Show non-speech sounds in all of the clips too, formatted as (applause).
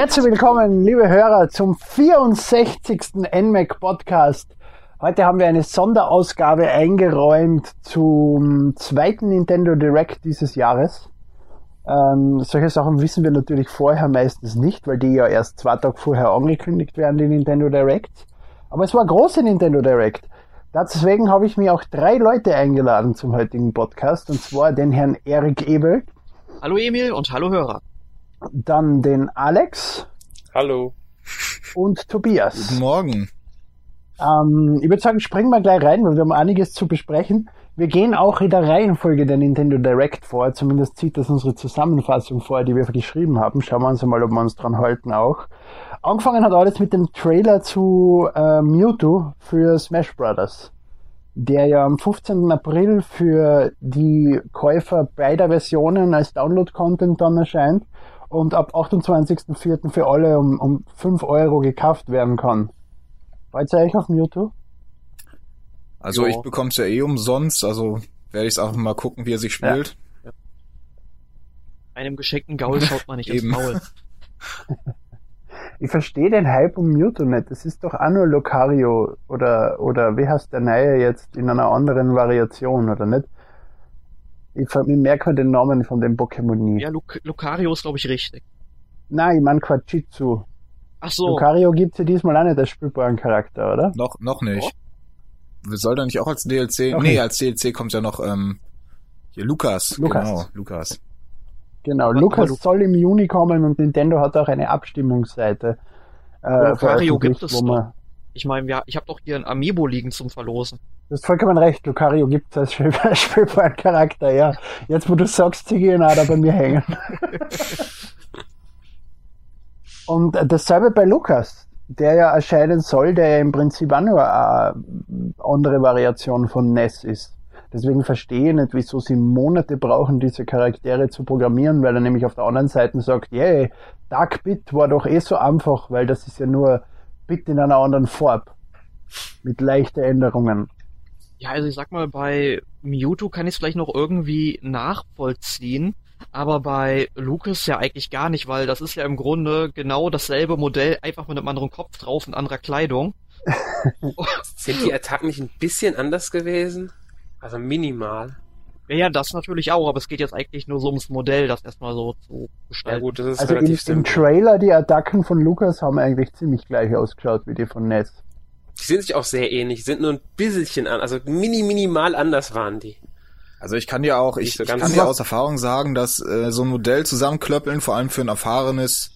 Herzlich willkommen, liebe Hörer, zum 64. NMAC Podcast. Heute haben wir eine Sonderausgabe eingeräumt zum zweiten Nintendo Direct dieses Jahres. Ähm, solche Sachen wissen wir natürlich vorher meistens nicht, weil die ja erst zwei Tage vorher angekündigt werden, die Nintendo Direct. Aber es war große Nintendo Direct. Deswegen habe ich mir auch drei Leute eingeladen zum heutigen Podcast, und zwar den Herrn Erik Ebel. Hallo Emil und hallo Hörer. Dann den Alex. Hallo. Und Tobias. Guten Morgen. Ähm, ich würde sagen, springen wir gleich rein, weil wir haben einiges zu besprechen. Wir gehen auch in der Reihenfolge der Nintendo Direct vor. Zumindest zieht das unsere Zusammenfassung vor, die wir geschrieben haben. Schauen wir uns mal, ob wir uns dran halten auch. Angefangen hat alles mit dem Trailer zu äh, Mewtwo für Smash Brothers, der ja am 15. April für die Käufer beider Versionen als Download-Content dann erscheint und ab 28.04. für alle um, um 5 Euro gekauft werden kann. Freut ihr euch auf Mewtwo? Also jo. ich bekomme es ja eh umsonst, also werde ich es einfach mal gucken, wie er sich spielt. Ja. Einem geschenkten Gaul schaut man nicht (laughs) ins Maul. ich verstehe den Hype um Mewtwo nicht. Das ist doch auch nur Locario oder, oder wie heißt der neue jetzt in einer anderen Variation, oder nicht? Ich, ich merke mir den Namen von dem Pokémon nie. Ja, Luc Lucario ist, glaube ich, richtig. Nein, ich meine Quachitsu. Ach so. Lucario gibt es ja diesmal auch nicht als spielbaren Charakter, oder? Noch, noch nicht. Soll da nicht auch als DLC? Okay. Nee, als DLC kommt ja noch ähm, hier Lukas. Lukas. Genau, Lukas. Genau, Lukas Lu soll im Juni kommen und Nintendo hat auch eine Abstimmungsseite. Äh, Lucario gibt es doch. Ich meine, ja, ich habe doch hier ein Amiibo liegen zum Verlosen. Du hast vollkommen recht, Lucario gibt es als spielbaren (laughs) Charakter, ja. Jetzt, wo du sagst, sie gehen auch da bei mir hängen. (laughs) Und dasselbe bei Lukas, der ja erscheinen soll, der ja im Prinzip auch nur eine andere Variation von NES ist. Deswegen verstehe ich nicht, wieso sie Monate brauchen, diese Charaktere zu programmieren, weil er nämlich auf der anderen Seite sagt, yeah, Dark Bit war doch eh so einfach, weil das ist ja nur Bit in einer anderen Farbe. Mit leichten Änderungen. Ja, also ich sag mal, bei Mewtwo kann ich es vielleicht noch irgendwie nachvollziehen, aber bei Lucas ja eigentlich gar nicht, weil das ist ja im Grunde genau dasselbe Modell, einfach mit einem anderen Kopf drauf und anderer Kleidung. (laughs) Sind die Attacken nicht ein bisschen anders gewesen? Also minimal. Ja, ja, das natürlich auch, aber es geht jetzt eigentlich nur so ums Modell, das erstmal so zu gestalten. Ja gut, das ist also relativ im, im Trailer, die Attacken von Lucas haben eigentlich ziemlich gleich ausgeschaut wie die von Ness. Die sind sich auch sehr ähnlich, sind nur ein bisschen an, also mini, minimal anders waren die. Also ich kann dir auch, ich, so ich kann dir aus Erfahrung sagen, dass äh, so ein Modell zusammenklöppeln, vor allem für ein erfahrenes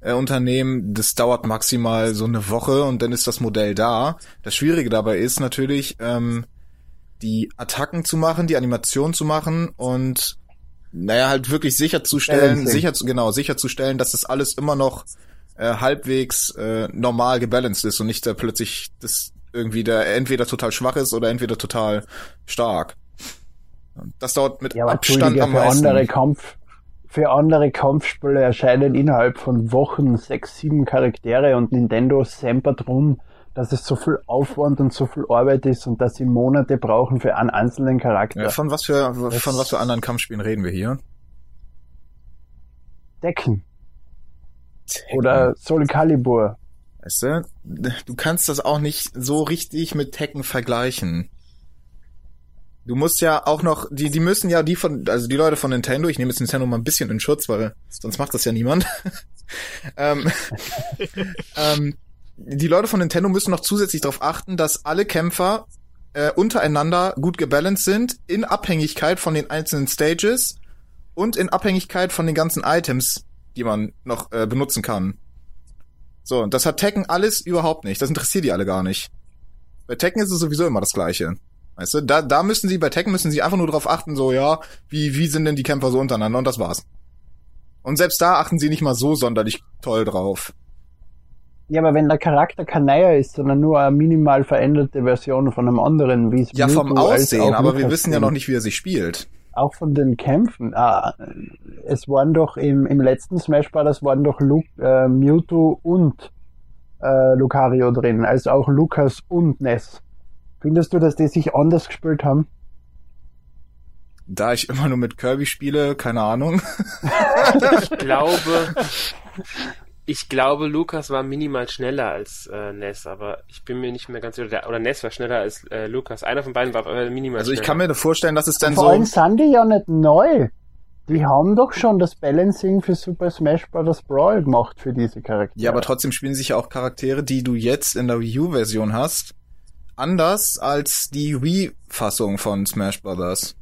äh, Unternehmen, das dauert maximal so eine Woche und dann ist das Modell da. Das Schwierige dabei ist natürlich, ähm, die Attacken zu machen, die Animation zu machen und naja, halt wirklich sicherzustellen, sicher zu, genau, sicherzustellen, dass das alles immer noch äh, halbwegs äh, normal gebalanced ist und nicht da plötzlich das irgendwie der entweder total schwach ist oder entweder total stark. Das dauert mit ja, Abstand am für meisten. Andere Kampf, für andere Kampfspiele erscheinen innerhalb von Wochen sechs, sieben Charaktere und Nintendo sempert drum, dass es so viel Aufwand und so viel Arbeit ist und dass sie Monate brauchen für einen einzelnen Charakter. Ja, von was für von was für anderen Kampfspielen reden wir hier? Decken. Tekken. Oder Soul Calibur. Weißt du, du kannst das auch nicht so richtig mit Tekken vergleichen. Du musst ja auch noch, die, die müssen ja die von, also die Leute von Nintendo, ich nehme jetzt Nintendo mal ein bisschen in Schutz, weil sonst macht das ja niemand. (laughs) ähm, (laughs) ähm, die Leute von Nintendo müssen noch zusätzlich darauf achten, dass alle Kämpfer äh, untereinander gut gebalanced sind, in Abhängigkeit von den einzelnen Stages und in Abhängigkeit von den ganzen Items, die man noch äh, benutzen kann. So, und das hat Tekken alles überhaupt nicht. Das interessiert die alle gar nicht. Bei Tekken ist es sowieso immer das Gleiche. Weißt du, da, da müssen sie, bei Tekken müssen sie einfach nur darauf achten, so, ja, wie, wie sind denn die Kämpfer so untereinander und das war's. Und selbst da achten sie nicht mal so sonderlich toll drauf. Ja, aber wenn der Charakter kein neuer ist, sondern nur eine minimal veränderte Version von einem anderen, wie es Ja, vom Aussehen, aber wir wissen ja noch nicht, wie er sich spielt. auch von den Kämpfen. Ah, es waren doch im, im letzten Smash Bros. waren doch Luke, äh, Mewtwo und äh, Lucario drin, also auch Lukas und Ness. Findest du, dass die sich anders gespielt haben? Da ich immer nur mit Kirby spiele, keine Ahnung. ich glaube, ich glaube, Lukas war minimal schneller als äh, Ness, aber ich bin mir nicht mehr ganz sicher. Oder Ness war schneller als äh, Lukas. Einer von beiden war äh, minimal Also schneller. ich kann mir vorstellen, dass es dann Vor so. allem sind die ja nicht neu. Die haben doch schon das Balancing für Super Smash Bros. Brawl gemacht für diese Charaktere. Ja, aber trotzdem spielen sich ja auch Charaktere, die du jetzt in der Wii U-Version hast, anders als die Wii-Fassung von Smash Brothers.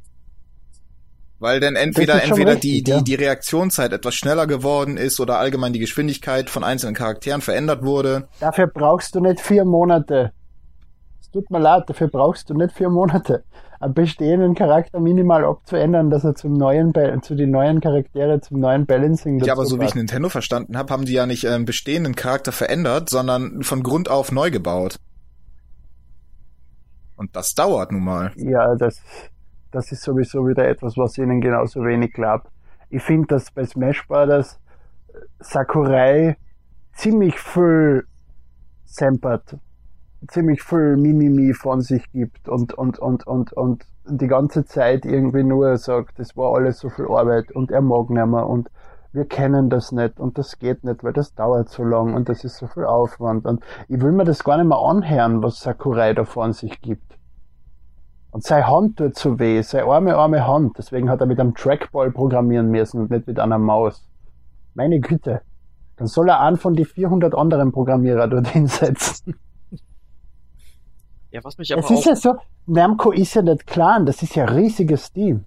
Weil denn entweder entweder richtig, die, die, ja. die Reaktionszeit etwas schneller geworden ist oder allgemein die Geschwindigkeit von einzelnen Charakteren verändert wurde. Dafür brauchst du nicht vier Monate. Es tut mir leid, dafür brauchst du nicht vier Monate. Einen bestehenden Charakter minimal abzuändern, dass er zum neuen, Ba- zu den neuen Charaktere, zum neuen Balancing Ja, aber so wie ich. Nintendo verstanden habe, haben die ja nicht einen bestehenden Charakter verändert, sondern von Grund auf neu gebaut. Und das dauert nun mal. Ja, das, das ist sowieso wieder etwas, was ihnen genauso wenig glaubt. Ich finde, dass bei Smash Bros. Sakurai ziemlich viel sempert, ziemlich viel Mimimi von sich gibt und, und, und, und, und die ganze Zeit irgendwie nur sagt, das war alles so viel Arbeit und er mag nicht mehr und wir kennen das nicht und das geht nicht, weil das dauert so lang und das ist so viel Aufwand und ich will mir das gar nicht mehr anhören, was Sakurai da von sich gibt. Und seine Hand tut so weh, seine arme, arme Hand. Deswegen hat er mit einem Trackball programmieren müssen und nicht mit einer Maus. Meine Güte. Dann soll er einen von die 400 anderen Programmierer dort (laughs) hinsetzen. Ja, was mich aber Es ist ja so, Namco ist ja nicht klein, das ist ja ein riesiges Team.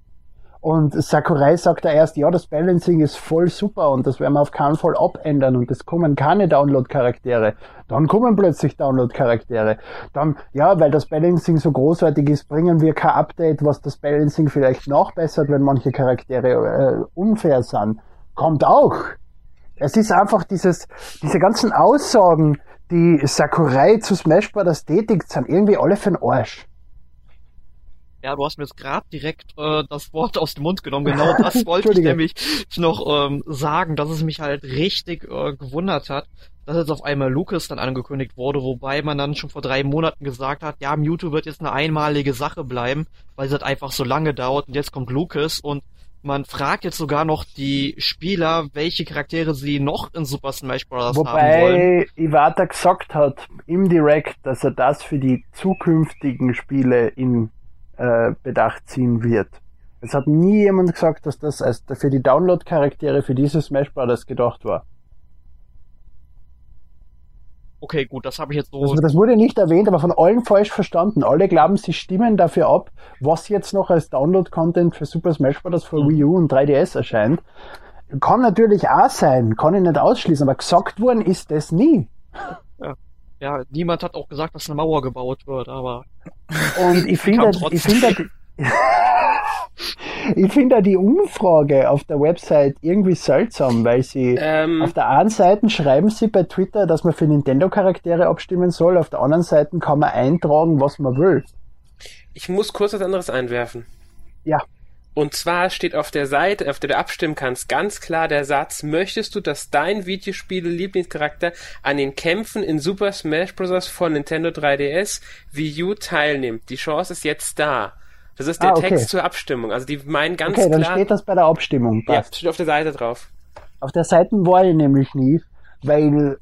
Und Sakurai sagt da erst, ja, das Balancing ist voll super und das werden wir auf keinen Fall abändern und es kommen keine Download-Charaktere. Dann kommen plötzlich Download-Charaktere. Dann, ja, weil das Balancing so großartig ist, bringen wir kein Update, was das Balancing vielleicht nachbessert, wenn manche Charaktere äh, unfair sind. Kommt auch. Es ist einfach dieses, diese ganzen Aussagen, die Sakurai zu Smash Bros. tätigt, sind irgendwie alle für den Arsch. Ja, du hast mir jetzt gerade direkt äh, das Wort aus dem Mund genommen. Genau das (laughs) wollte ich nämlich noch ähm, sagen, dass es mich halt richtig äh, gewundert hat, dass jetzt auf einmal Lucas dann angekündigt wurde, wobei man dann schon vor drei Monaten gesagt hat, ja, Mewtwo wird jetzt eine einmalige Sache bleiben, weil es halt einfach so lange dauert und jetzt kommt Lucas und man fragt jetzt sogar noch die Spieler, welche Charaktere sie noch in Super Smash Bros. haben wollen. Wobei Iwata gesagt hat im Direct, dass er das für die zukünftigen Spiele in äh, Bedacht ziehen wird. Es hat nie jemand gesagt, dass das als für die Download-Charaktere für diese Smash Bros. gedacht war. Okay, gut, das habe ich jetzt so Also das wurde nicht erwähnt, aber von allen falsch verstanden. Alle glauben, sie stimmen dafür ab, was jetzt noch als Download-Content für Super Smash Bros. für Wii U und 3DS erscheint. Kann natürlich auch sein, kann ich nicht ausschließen, aber gesagt worden ist das nie. Ja, niemand hat auch gesagt, dass eine Mauer gebaut wird, aber Und ich (laughs) finde, (laughs) ich finde, ich finde die Umfrage auf der Website irgendwie seltsam, weil sie Ähm, auf der einen Seite schreiben sie bei Twitter, dass man für Nintendo-Charaktere abstimmen soll, auf der anderen Seite kann man eintragen, was man will. ich muss kurz was anderes einwerfen. Ja. Und zwar steht auf der Seite, auf der du abstimmen kannst, ganz klar der Satz, möchtest du, dass dein Videospiele-Lieblingscharakter an den Kämpfen in Super Smash Bros. von Nintendo 3DS Wii U teilnimmt? Die Chance ist jetzt da. Das ist der Ah, okay. Text zur Abstimmung. Also die meinen ganz Okay, dann klar. steht das bei der Abstimmung. ja, Passt. steht auf der Seite drauf. Auf der Seite war ich nämlich nie, weil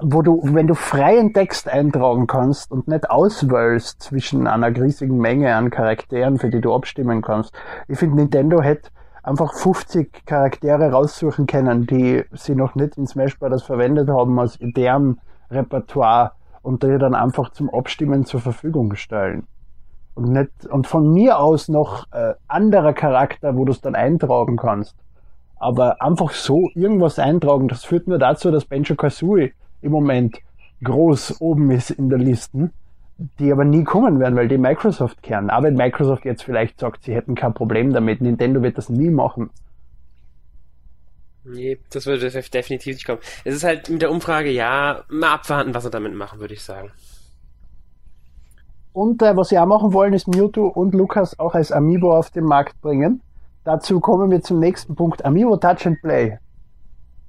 wo du, wenn du freien Text eintragen kannst und nicht auswählst zwischen einer riesigen Menge an Charakteren, für die du abstimmen kannst. Ich finde, Nintendo hätte einfach 50 Charaktere raussuchen können, die sie noch nicht in Smash Bros. verwendet haben aus deren Repertoire und die dann einfach zum Abstimmen zur Verfügung stellen. Und nicht, und von mir aus noch äh, anderer Charakter, wo du es dann eintragen kannst. Aber einfach so irgendwas eintragen, das führt nur dazu, dass Benjo Kazooie im Moment groß oben ist in der Listen, die aber nie kommen werden, weil die Microsoft kehren. Aber wenn Microsoft jetzt vielleicht sagt, sie hätten kein Problem damit, Nintendo wird das nie machen. Nee, das würde definitiv nicht kommen. Es ist halt mit der Umfrage, ja, mal abwarten, was sie damit machen, würde ich sagen. Und äh, was sie auch machen wollen, ist Mewtwo und Lukas auch als Amiibo auf den Markt bringen. Dazu kommen wir zum nächsten Punkt. Amiibo Touch and Play.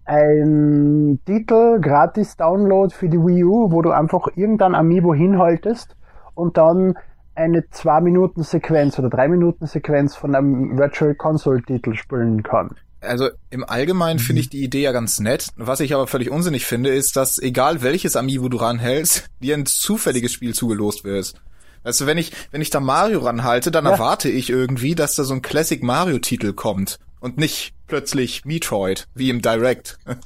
Ein Titel, gratis Download für die Wii U, wo du einfach irgendein Amiibo hinhaltest und dann eine 2-Minuten-Sequenz oder 3-Minuten-Sequenz von einem Virtual Console-Titel spielen kann. Also im Allgemeinen finde ich die Idee ja ganz nett. Was ich aber völlig unsinnig finde, ist, dass egal welches Amiibo du ranhältst, (laughs) dir ein zufälliges Spiel zugelost wird. Weißt du, wenn ich, wenn ich da Mario ranhalte, dann Ja. erwarte ich irgendwie, dass da so ein Classic Mario Titel kommt und nicht plötzlich Metroid, wie im Direct. (laughs)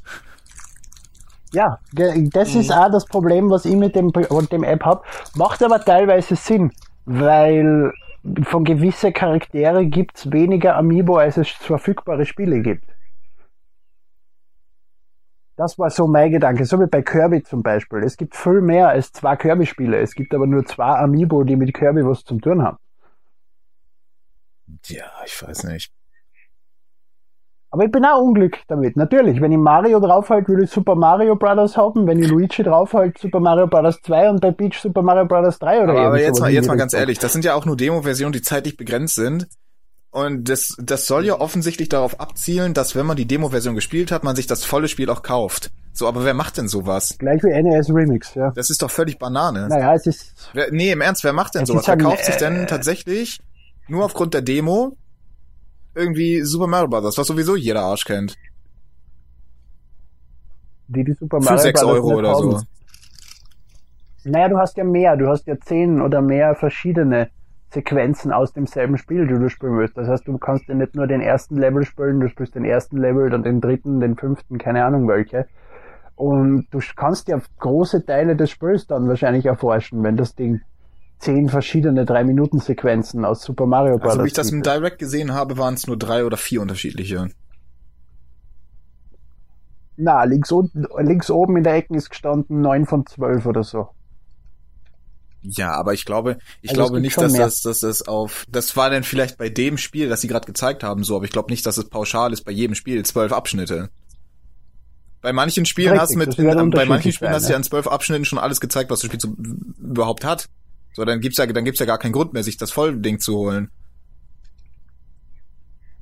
Ja, das ist auch das Problem, was ich mit dem, mit dem App hab. Macht aber teilweise Sinn, weil von gewisse Charaktere gibt's weniger Amiibo, als es verfügbare Spiele gibt. Das war so mein Gedanke, so wie bei Kirby zum Beispiel. Es gibt viel mehr als zwei Kirby-Spiele. Es gibt aber nur zwei Amiibo, die mit Kirby was zum tun haben. Ja, ich weiß nicht. Aber ich bin auch unglücklich damit. Natürlich, wenn ich Mario draufhalte, will ich Super Mario Bros. haben. Wenn ich Luigi draufhalte, Super Mario Bros. 2 und bei Peach Super Mario Bros. 3 oder Aber, aber jetzt mal, jetzt mal ganz ehrlich, das sind ja auch nur Demo-Versionen, die zeitlich begrenzt sind. Und das, das soll ja offensichtlich darauf abzielen, dass wenn man die Demo-Version gespielt hat, man sich das volle Spiel auch kauft. So, aber wer macht denn sowas? Gleich wie NES Remix, ja. Das ist doch völlig Banane. Naja, es ist, Wer, nee, im Ernst, wer macht denn sowas? Wer kauft sich denn äh, tatsächlich nur aufgrund der Demo irgendwie Super Mario Bros., was sowieso jeder Arsch kennt? die die Super Für Mario 6 Bros. Euro oder so. Naja, du hast ja mehr. Du hast ja zehn oder mehr verschiedene Sequenzen aus demselben Spiel, die du spielen willst. Das heißt, du kannst ja nicht nur den ersten Level spielen, du spielst den ersten Level, dann den dritten, den fünften, keine Ahnung welche. Und du kannst ja große Teile des Spiels dann wahrscheinlich erforschen, wenn das Ding zehn verschiedene 3-Minuten-Sequenzen aus Super Mario Bros. Also wie ich das im. Direct gesehen habe, waren es nur drei oder vier unterschiedliche. Na, links, unten, links oben in der Ecke ist gestanden 9 von 12 oder so. Ja, aber ich glaube, ich Also glaube nicht, dass mehr. das, dass das auf, das war dann vielleicht bei dem Spiel, das sie gerade gezeigt haben, so, aber ich glaube nicht, dass es pauschal ist bei jedem Spiel zwölf Abschnitte. Bei manchen Spielen Richtig, hast du mit, in, bei manchen Spielen hast du ja in zwölf Abschnitten schon alles gezeigt, was das Spiel so überhaupt hat. So, dann gibt's ja, dann gibt's ja gar keinen Grund mehr, sich das Vollding zu holen.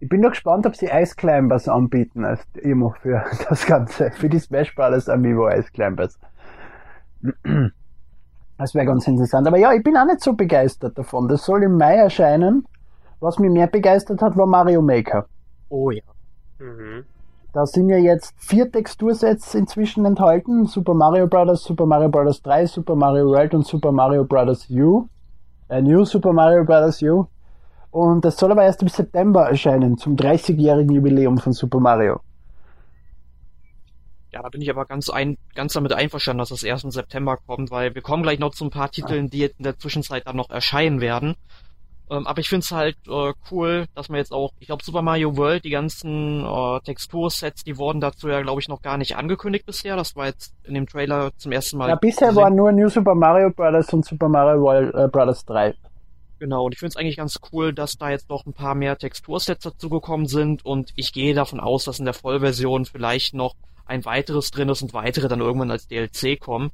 Ich bin noch gespannt, ob sie Ice Climbers anbieten als Demo für (laughs) das Ganze, für die Smash Bros. Amiibo Ice Climbers. (clears throat) Das wäre ganz interessant. Aber ja, ich bin auch nicht so begeistert davon. Das soll im Mai erscheinen. Was mich mehr begeistert hat, war Mario Maker. Oh ja. Mhm. Da sind ja jetzt vier Textursets inzwischen enthalten. Super Mario Bros., Super Mario Bros. 3, Super Mario World und Super Mario Bros. U. Äh, New Super Mario Bros. U. Und das soll aber erst im September erscheinen, zum 30-jährigen Jubiläum von Super Mario. Ja, da bin ich aber ganz ein, ganz damit einverstanden, dass es erst im September kommt, weil wir kommen gleich noch zu ein paar Titeln, die jetzt in der Zwischenzeit dann noch erscheinen werden. Ähm, aber ich finde es halt äh, cool, dass man jetzt auch, ich glaube Super Mario World, die ganzen äh, Textursets, die wurden dazu ja, glaube ich, noch gar nicht angekündigt bisher. Das war jetzt in dem Trailer zum ersten Mal. Ja, bisher waren nur New Super Mario Bros. und Super Mario World, äh, Bros. 3. Genau, und ich finde es eigentlich ganz cool, dass da jetzt noch ein paar mehr Textursets dazugekommen sind und ich gehe davon aus, dass in der Vollversion vielleicht noch ein weiteres drin ist und weitere dann irgendwann als DLC kommen.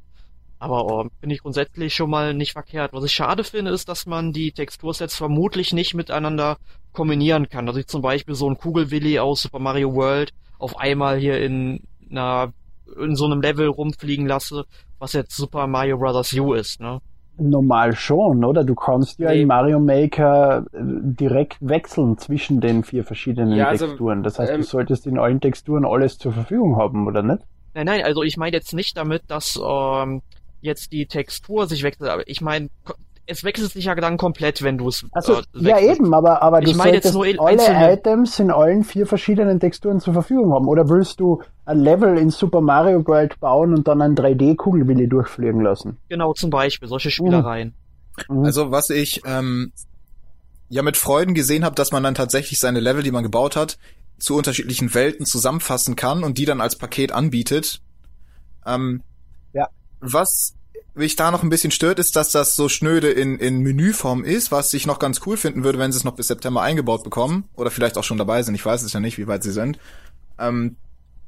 Aber äh, finde ich grundsätzlich schon mal nicht verkehrt. Was ich schade finde, ist, dass man die Textursets vermutlich nicht miteinander kombinieren kann. Dass ich zum Beispiel so einen Kugelwilli aus Super Mario World auf einmal hier in einer in so einem Level rumfliegen lasse, was jetzt Super Mario Bros. U ist, ne? Normal schon, oder? Du kannst ja Nee. in Mario Maker äh, direkt wechseln zwischen den vier verschiedenen Ja, also, Texturen. Das heißt, ähm, du solltest in allen Texturen alles zur Verfügung haben, oder nicht? Nein, nein, also ich meine jetzt nicht damit, dass ähm, jetzt die Textur sich wechselt, aber ich meine, es wechselt sich ja dann komplett, wenn du es Also, äh, ja eben, aber, aber du Ich meine jetzt solltest nur in alle einzelne- Items in allen vier verschiedenen Texturen zur Verfügung haben. Oder willst du ein Level in Super Mario World bauen und dann ein 3D-Kugelwilli durchfliegen lassen? Genau, zum Beispiel, solche Spielereien. Mhm. Also was ich ähm, ja mit Freuden gesehen habe, dass man dann tatsächlich seine Level, die man gebaut hat, zu unterschiedlichen Welten zusammenfassen kann und die dann als Paket anbietet. Ähm, Ja. Was mich da noch ein bisschen stört, ist, dass das so schnöde in, in Menüform ist, was ich noch ganz cool finden würde, wenn sie es noch bis September eingebaut bekommen oder vielleicht auch schon dabei sind. Ich weiß es ja nicht, wie weit sie sind. Ähm,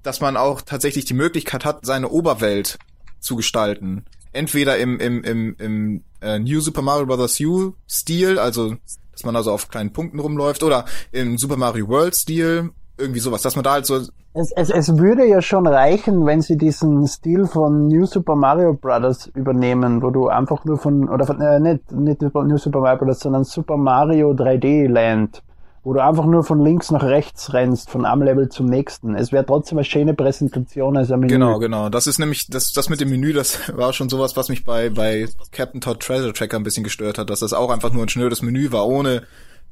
dass man auch tatsächlich die Möglichkeit hat, seine Oberwelt zu gestalten. Entweder im, im, im, im äh, New Super Mario Bros. U Stil, also dass man also auf kleinen Punkten rumläuft oder im Super Mario World Stil irgendwie sowas, dass man da halt so Es, es, es würde ja schon reichen, wenn sie diesen Stil von New Super Mario Brothers übernehmen, wo du einfach nur von, oder von, äh, nicht, nicht New Super Mario Brothers, sondern Super Mario 3D Land, wo du einfach nur von links nach rechts rennst, von einem Level zum nächsten. Es wäre trotzdem eine schöne Präsentation als ein Menü. Genau, genau. Das ist nämlich, das, das mit dem Menü, das war schon sowas, was mich bei, bei Captain Todd Treasure Tracker ein bisschen gestört hat, dass das auch einfach nur ein schnödes Menü war, ohne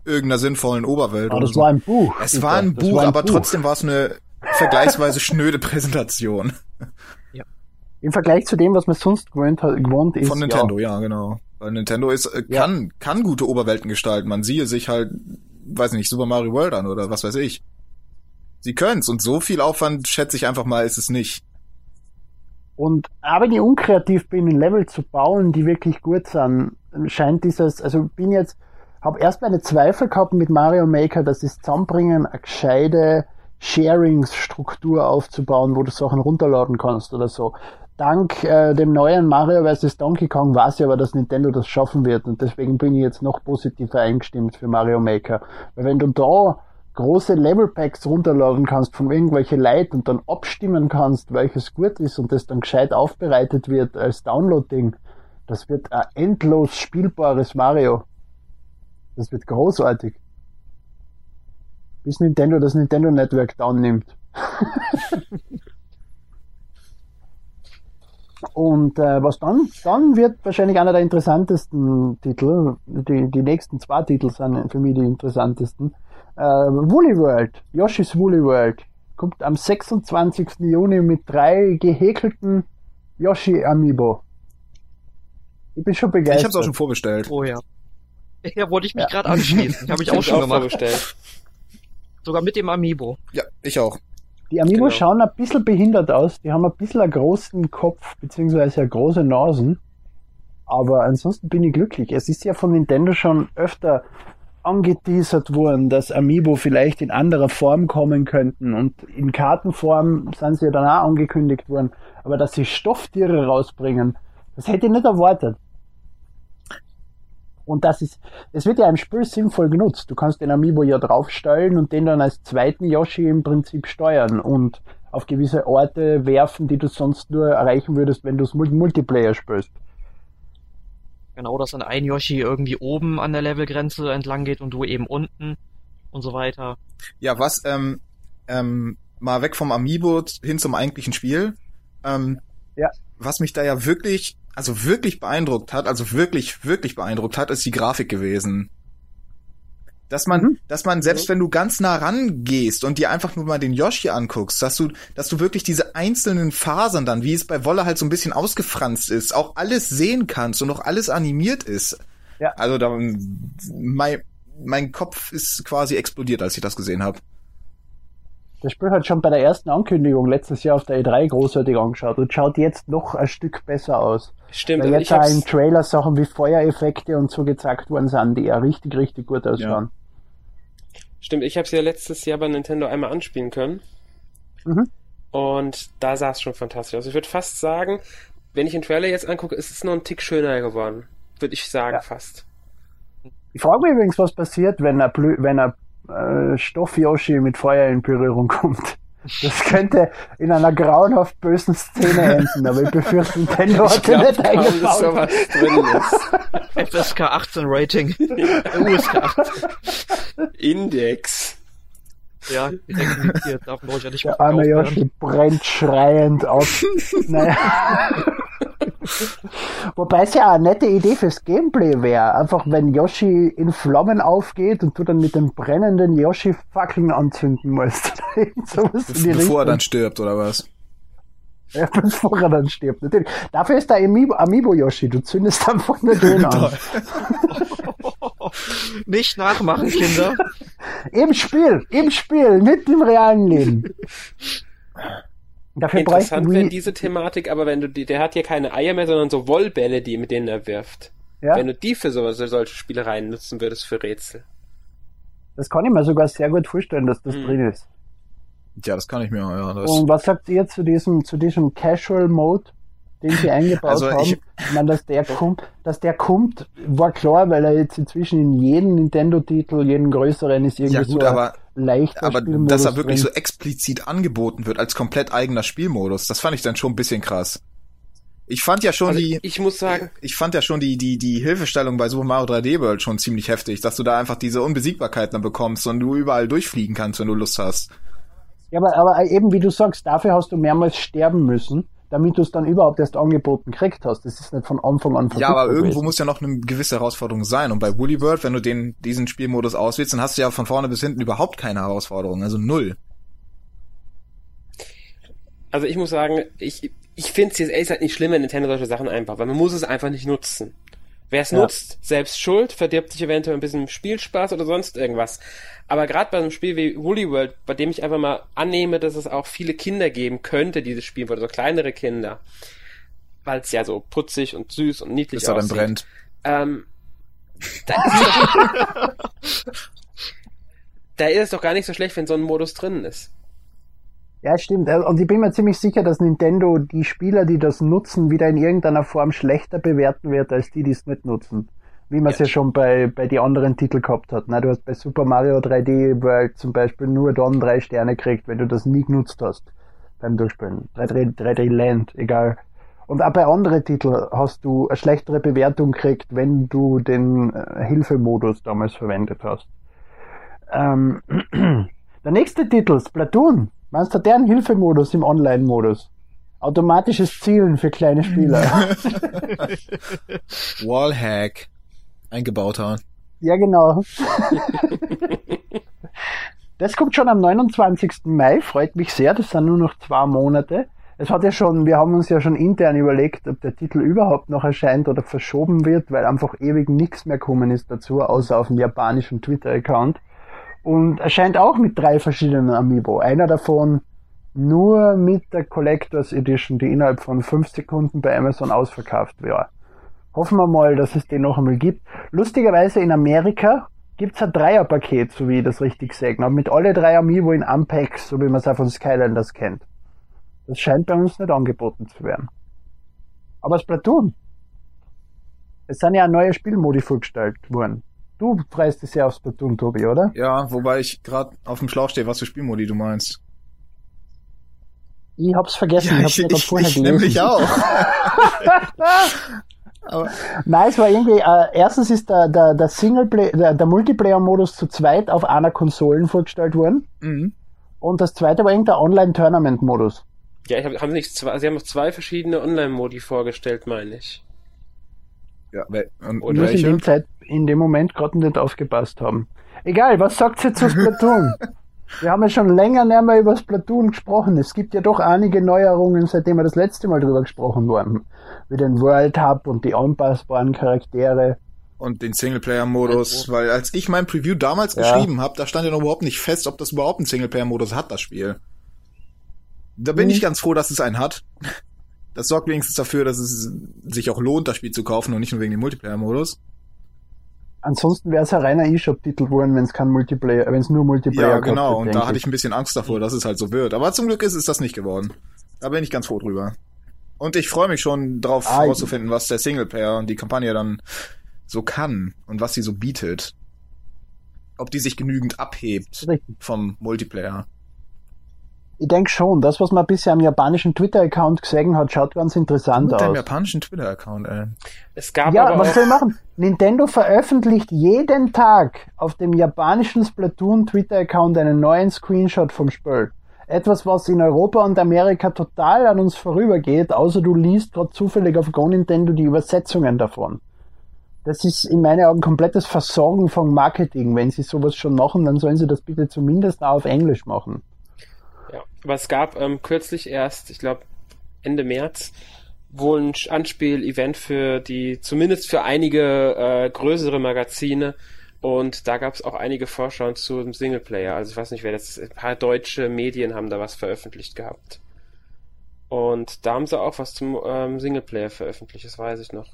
irgendeiner sinnvollen Oberwelt. Aber oder das so. war ein Buch. es Peter. war ein Das Buch, war ein aber Buch. trotzdem war es eine vergleichsweise schnöde Präsentation. Im Vergleich zu dem, was man sonst gewohnt, hat, gewohnt ist. Von Nintendo, ja. genau. Weil Nintendo ist, äh, Ja. kann, kann gute Oberwelten gestalten. Man siehe sich halt, weiß nicht, Super Mario World an oder was weiß ich. Sie können's und so viel Aufwand, schätze ich einfach mal, ist es nicht. Und auch wenn ich unkreativ bin, ein Level zu bauen, die wirklich gut sind, scheint dieses, also bin jetzt, habe erst meine Zweifel gehabt mit Mario Maker, dass sie es zusammenbringen, eine gescheite Sharings-Struktur aufzubauen, wo du Sachen runterladen kannst oder so. Dank äh, dem neuen Mario vs. Donkey Kong weiß ich aber, dass Nintendo das schaffen wird und deswegen bin ich jetzt noch positiver eingestimmt für Mario Maker. Weil wenn du da große Level Packs runterladen kannst von irgendwelche Leuten und dann abstimmen kannst, welches gut ist und das dann gescheit aufbereitet wird als Download-Ding, das wird ein endlos spielbares Mario. Das wird großartig. Bis Nintendo das Nintendo Network down nimmt. (laughs) Und äh, was dann? Dann wird wahrscheinlich einer der interessantesten Titel, die, die nächsten zwei Titel sind für mich die interessantesten. Äh, Woolly World, Yoshi's Woolly World, kommt am 26. Juni mit drei gehäkelten Yoshi Amiibo. Ich bin schon begeistert. Ich hab's auch schon vorbestellt. Oh ja. Ja, wollte ich mich Ja. gerade anschließen. Habe ich auch schon gemacht. vorgestellt. Sogar mit dem Amiibo. Ja, ich auch. Die Amiibo Genau. schauen ein bisschen behindert aus. Die haben ein bisschen einen großen Kopf, beziehungsweise eine große Nasen. Aber ansonsten bin ich glücklich. Es ist ja von Nintendo schon öfter angeteasert worden, dass Amiibo vielleicht in anderer Form kommen könnten. Und in Kartenform sind sie ja dann auch angekündigt worden. Aber dass sie Stofftiere rausbringen, das hätte ich nicht erwartet. Und das ist, es wird ja im Spiel sinnvoll genutzt. Du kannst den Amiibo ja draufstellen und den dann als zweiten Yoshi im Prinzip steuern und auf gewisse Orte werfen, die du sonst nur erreichen würdest, wenn du es Mul- Multiplayer spielst. Genau, dass dann ein Yoshi irgendwie oben an der Levelgrenze entlang geht und du eben unten und so weiter. Ja, was, ähm, ähm, mal weg vom Amiibo hin zum eigentlichen Spiel. Ähm, Ja. Was mich da ja wirklich, also wirklich beeindruckt hat, also wirklich, wirklich beeindruckt hat, ist die Grafik gewesen. Dass man, Mhm. dass man, selbst wenn du ganz nah rangehst und dir einfach nur mal den Yoshi anguckst, dass du, dass du wirklich diese einzelnen Fasern dann, wie es bei Wolle halt so ein bisschen ausgefranst ist, auch alles sehen kannst und auch alles animiert ist. Ja. Also da, mein, mein Kopf ist quasi explodiert, als ich das gesehen habe. Das Spiel hat schon bei der ersten Ankündigung letztes Jahr auf der E3 großartig angeschaut und schaut jetzt noch ein Stück besser aus. Stimmt, Weil also jetzt auch im Trailer Sachen wie Feuereffekte und so gezeigt worden sind, die ja richtig, richtig gut ausschauen. stimmt, ich hab's ja letztes Jahr bei Nintendo einmal anspielen können. Mhm. Und da sah es schon fantastisch aus. Ich würde fast sagen, wenn ich den Trailer jetzt angucke, ist es noch ein Tick schöner geworden. Würde ich sagen, Ja. fast. Ich frage mich übrigens, was passiert, wenn ein, Blü wenn ein äh, Stoff-Yoshi mit Feuer in Berührung kommt. Das könnte in einer grauenhaft bösen Szene enden, aber ich befürchte, Nintendo hat den nicht kaum, dass eingebaut. sowas drin ist. FSK 18 Rating. (laughs) USK 18. Index. Ja, direkt limitiert. Darf man euch ja nicht Der arme. Yoshi brennt schreiend ab. (laughs) naja. Wobei es ja eine nette Idee fürs Gameplay wäre. Einfach wenn Yoshi in Flammen aufgeht und du dann mit dem brennenden Yoshi Fackeln anzünden musst. (laughs) Die Bevor er Richtung. dann stirbt, oder was? Ja, (laughs) bevor er dann stirbt. Natürlich. Dafür ist der Amiibo, Amiibo Yoshi. Du zündest einfach nur den an. (laughs) Nicht nachmachen, Kinder. Im Spiel, im Spiel, nicht im realen Leben. Dafür bräuchte Interessant wäre diese Thematik, aber wenn du die, der hat hier keine Eier mehr, sondern so Wollbälle, die mit denen er wirft. ja, Wenn du die für so, solche Spielereien nutzen würdest für Rätsel. das kann ich mir sogar sehr gut vorstellen, dass das Hm. drin ist. Ja, das kann ich mir, ja. Und was sagt ihr zu diesem, zu diesem Casual Mode, den sie eingebaut Also haben, ich- ich meine, dass der kommt, dass der kommt, war klar, weil er jetzt inzwischen in jedem Nintendo-Titel, jeden größeren ist irgendwie Ja gut, so aber, leichter aber Spielmodus dass er wirklich drin. so explizit angeboten wird als komplett eigener Spielmodus, das fand ich dann schon ein bisschen krass. Ich fand ja schon Also die, ich muss sagen, ich fand ja schon die, die, die Hilfestellung bei Super Mario 3D World schon ziemlich heftig, dass du da einfach diese Unbesiegbarkeit dann bekommst und du überall durchfliegen kannst, wenn du Lust hast. Ja, aber, aber eben wie du sagst, dafür hast du mehrmals sterben müssen, damit du es dann überhaupt erst angeboten gekriegt hast. Das ist nicht von Anfang an Ja, aber irgendwo gewesen. muss ja noch eine gewisse Herausforderung sein. Und bei Woolly World, wenn du den, diesen Spielmodus auswählst, dann hast du ja von vorne bis hinten überhaupt keine Herausforderung, also null. also ich muss sagen, ich, ich finde es jetzt ehrlich gesagt nicht schlimm, wenn Nintendo solche Sachen einbaut, weil man muss es einfach nicht nutzen. Wer es Ja. nutzt, selbst schuld, verdirbt sich eventuell ein bisschen Spielspaß oder sonst irgendwas. Aber gerade bei einem Spiel wie Woolly World, bei dem ich einfach mal annehme, dass es auch viele Kinder geben könnte, dieses Spiel, oder so kleinere Kinder, weil es ja so putzig und süß und niedlich Bis er dann brennt. Ähm, da, ist doch, (laughs) da ist es doch gar nicht so schlecht, wenn so ein Modus drin ist. Ja, stimmt. Äh, Und ich bin mir ziemlich sicher, dass Nintendo die Spieler, die das nutzen, wieder in irgendeiner Form schlechter bewerten wird, als die, die es nicht nutzen. Wie man es ja. schon bei, bei die anderen Titeln gehabt hat. Ne? Du hast bei Super Mario 3D World zum Beispiel nur dann drei Sterne gekriegt, wenn du das nie genutzt hast beim Durchspielen. 3D, 3D Land, egal. Und auch bei anderen Titeln hast du eine schlechtere Bewertung gekriegt, wenn du den äh, Hilfemodus damals verwendet hast. Ähm, (clears throat) der nächste Titel, Splatoon. Meinst du deren Hilfemodus im Online-Modus? Automatisches Zielen für kleine Spieler. (laughs) Wallhack. Eingebauter. ja, genau. (laughs) Das kommt schon am 29. Mai, freut mich sehr, das sind nur noch zwei Monate. Es hat ja schon, wir haben uns ja schon intern überlegt, ob der Titel überhaupt noch erscheint oder verschoben wird, weil einfach ewig nichts mehr kommen ist dazu, außer auf dem japanischen Twitter-Account. Und erscheint auch mit drei verschiedenen Amiibo. Einer davon nur mit der Collectors Edition, die innerhalb von fünf Sekunden bei Amazon ausverkauft war. Hoffen wir mal, dass es den noch einmal gibt. Lustigerweise in Amerika gibt's ein Dreierpaket, so wie ich das richtig sagen habe, mit alle drei Amiibo in Pack, so wie man es auch von Skylanders kennt. Das scheint bei uns nicht angeboten zu werden. Aber Splatoon. Es sind ja neue Spielmodi vorgestellt worden. Du freust dich sehr auf Splatoon, Tobi, oder? Ja, wobei ich gerade auf dem Schlauch stehe, was für Spielmodi du meinst. Ich hab's vergessen. Ja, ich ich, hab's ich, vorher ich gelesen. nämlich auch. (laughs) (laughs) Aber Nein, es war irgendwie, äh, erstens ist der, der, der Singleplay, der, der Multiplayer-Modus zu zweit auf einer Konsole vorgestellt worden. mhm. Und das zweite war irgendein Online-Tournament-Modus. Ja, ich hab, haben sie nicht zwei, sie haben noch zwei verschiedene Online-Modi vorgestellt, meine ich. ja, wel- und, Ich und muss in dem Zeit, in dem Moment gerade nicht aufgepasst haben. Egal, was sagt ihr zu Splatoon? (laughs) wir haben ja schon länger nicht mehr über Splatoon gesprochen. Es gibt ja doch einige Neuerungen, seitdem wir das letzte Mal drüber gesprochen haben. Wie den World Hub und die anpassbaren Charaktere. Und den Singleplayer-Modus, weil als ich mein Preview damals Ja. geschrieben habe, da stand ja noch überhaupt nicht fest, ob das überhaupt einen Singleplayer-Modus hat, das Spiel. Da bin Mhm. ich ganz froh, dass es einen hat. Das sorgt wenigstens dafür, dass es sich auch lohnt, das Spiel zu kaufen und nicht nur wegen dem Multiplayer-Modus. Ansonsten wäre es ein reiner E-Shop-Titel geworden, wenn es kein Multiplayer, wenn es nur Multiplayer Ja, gehabt genau. hätte, Und da hatte ich ein bisschen Angst davor, dass es halt so wird. Aber zum Glück ist es das nicht geworden. Da bin ich ganz froh drüber. Und ich freue mich schon drauf Ah, herauszufinden, was der Singleplayer und die Kampagne dann so kann und was sie so bietet. Ob die sich genügend abhebt Richtig. vom Multiplayer. Ich denke schon, das, was man bisher am japanischen Twitter-Account gesehen hat, schaut ganz interessant Mit dem aus. japanischen Twitter-Account, ey. Es gab Ja, aber was soll ich machen? Nintendo veröffentlicht jeden Tag auf dem japanischen Splatoon Twitter-Account einen neuen Screenshot vom Spiel. Etwas, was in Europa und Amerika total an uns vorübergeht, außer du liest gerade zufällig auf Go Nintendo die Übersetzungen davon. Das ist in meinen Augen komplettes Versorgen von Marketing. Wenn sie sowas schon machen, dann sollen sie das bitte zumindest auch auf Englisch machen. Aber es gab ähm, kürzlich erst, ich glaube Ende März, wohl ein Anspiel-Event für die, zumindest für einige äh, größere Magazine. Und da gab es auch einige Vorschauen zum Singleplayer. Also ich weiß nicht, wer das ist. Ein paar deutsche Medien haben da was veröffentlicht gehabt. Und da haben sie auch was zum ähm, Singleplayer veröffentlicht, das weiß ich noch.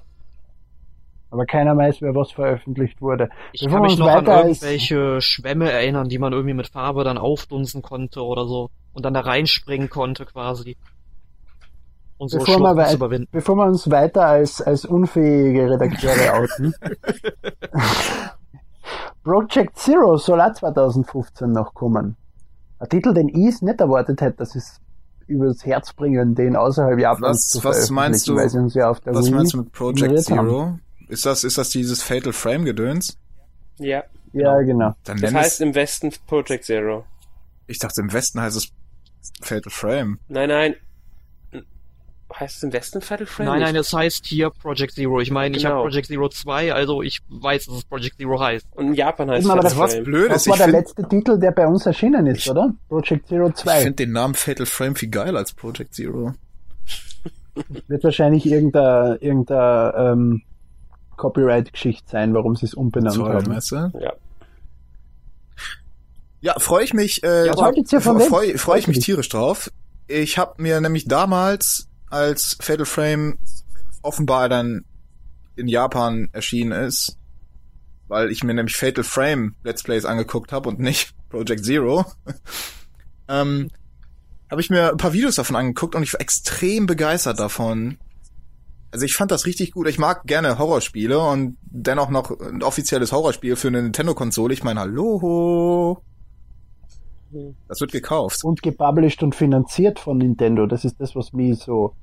Aber keiner weiß, wer was veröffentlicht wurde. Ich Bevor kann wir mich uns noch an weiter als- irgendwelche Schwämme erinnern, die man irgendwie mit Farbe dann aufdunsen konnte oder so und dann da reinspringen konnte quasi. unsere Bevor wir, wei überwinden. bevor wir uns weiter als, als unfähige Redakteure (laughs) outen. (laughs) Project Zero soll auch 2015 noch kommen. Ein Titel, den ich nicht erwartet hätte, dass es übers Herz bringen, den außerhalb Japans Was- zu was meinst du- Was Wii meinst du mit Project ignoriert haben. Ist das, ist das dieses Fatal Frame Gedöns? Ja. Ja, genau. Dann Das heißt es, im Westen Project Zero. ich dachte im Westen heißt es Fatal Frame. Nein, nein. Heißt es im Westen Fatal Frame? Nein, nein, es heißt hier Project Zero. Ich meine, ich Genau. habe Project Zero 2, also ich weiß, dass es Project Zero heißt. Und in Japan heißt Fatal das Was Frame. blöd Das war ich der finde letzte Titel, der bei uns erschienen ist, oder? Project Zero ich 2. find den Namen Fatal Frame viel geiler als Project Zero. Wird wahrscheinlich irgendeine, irgendeine ähm, Copyright-Geschichte sein, warum sie es umbenannt haben. weißt du? Ja. Ja, freue ich mich, äh, Ja, freue freu ich mich tierisch drauf. Ich habe mir nämlich damals, als Fatal Frame offenbar dann in Japan erschienen ist, weil ich mir nämlich Fatal Frame Let's Plays angeguckt habe und nicht (laughs) Project Zero, (laughs) ähm, habe ich mir ein paar Videos davon angeguckt und ich war extrem begeistert davon. Also ich fand das richtig gut. Ich mag gerne Horrorspiele und dennoch noch ein offizielles Horrorspiel für eine Nintendo-Konsole. Ich meine, hallo. Das wird gekauft. Und gepublished und finanziert von Nintendo. Das ist das, was mich so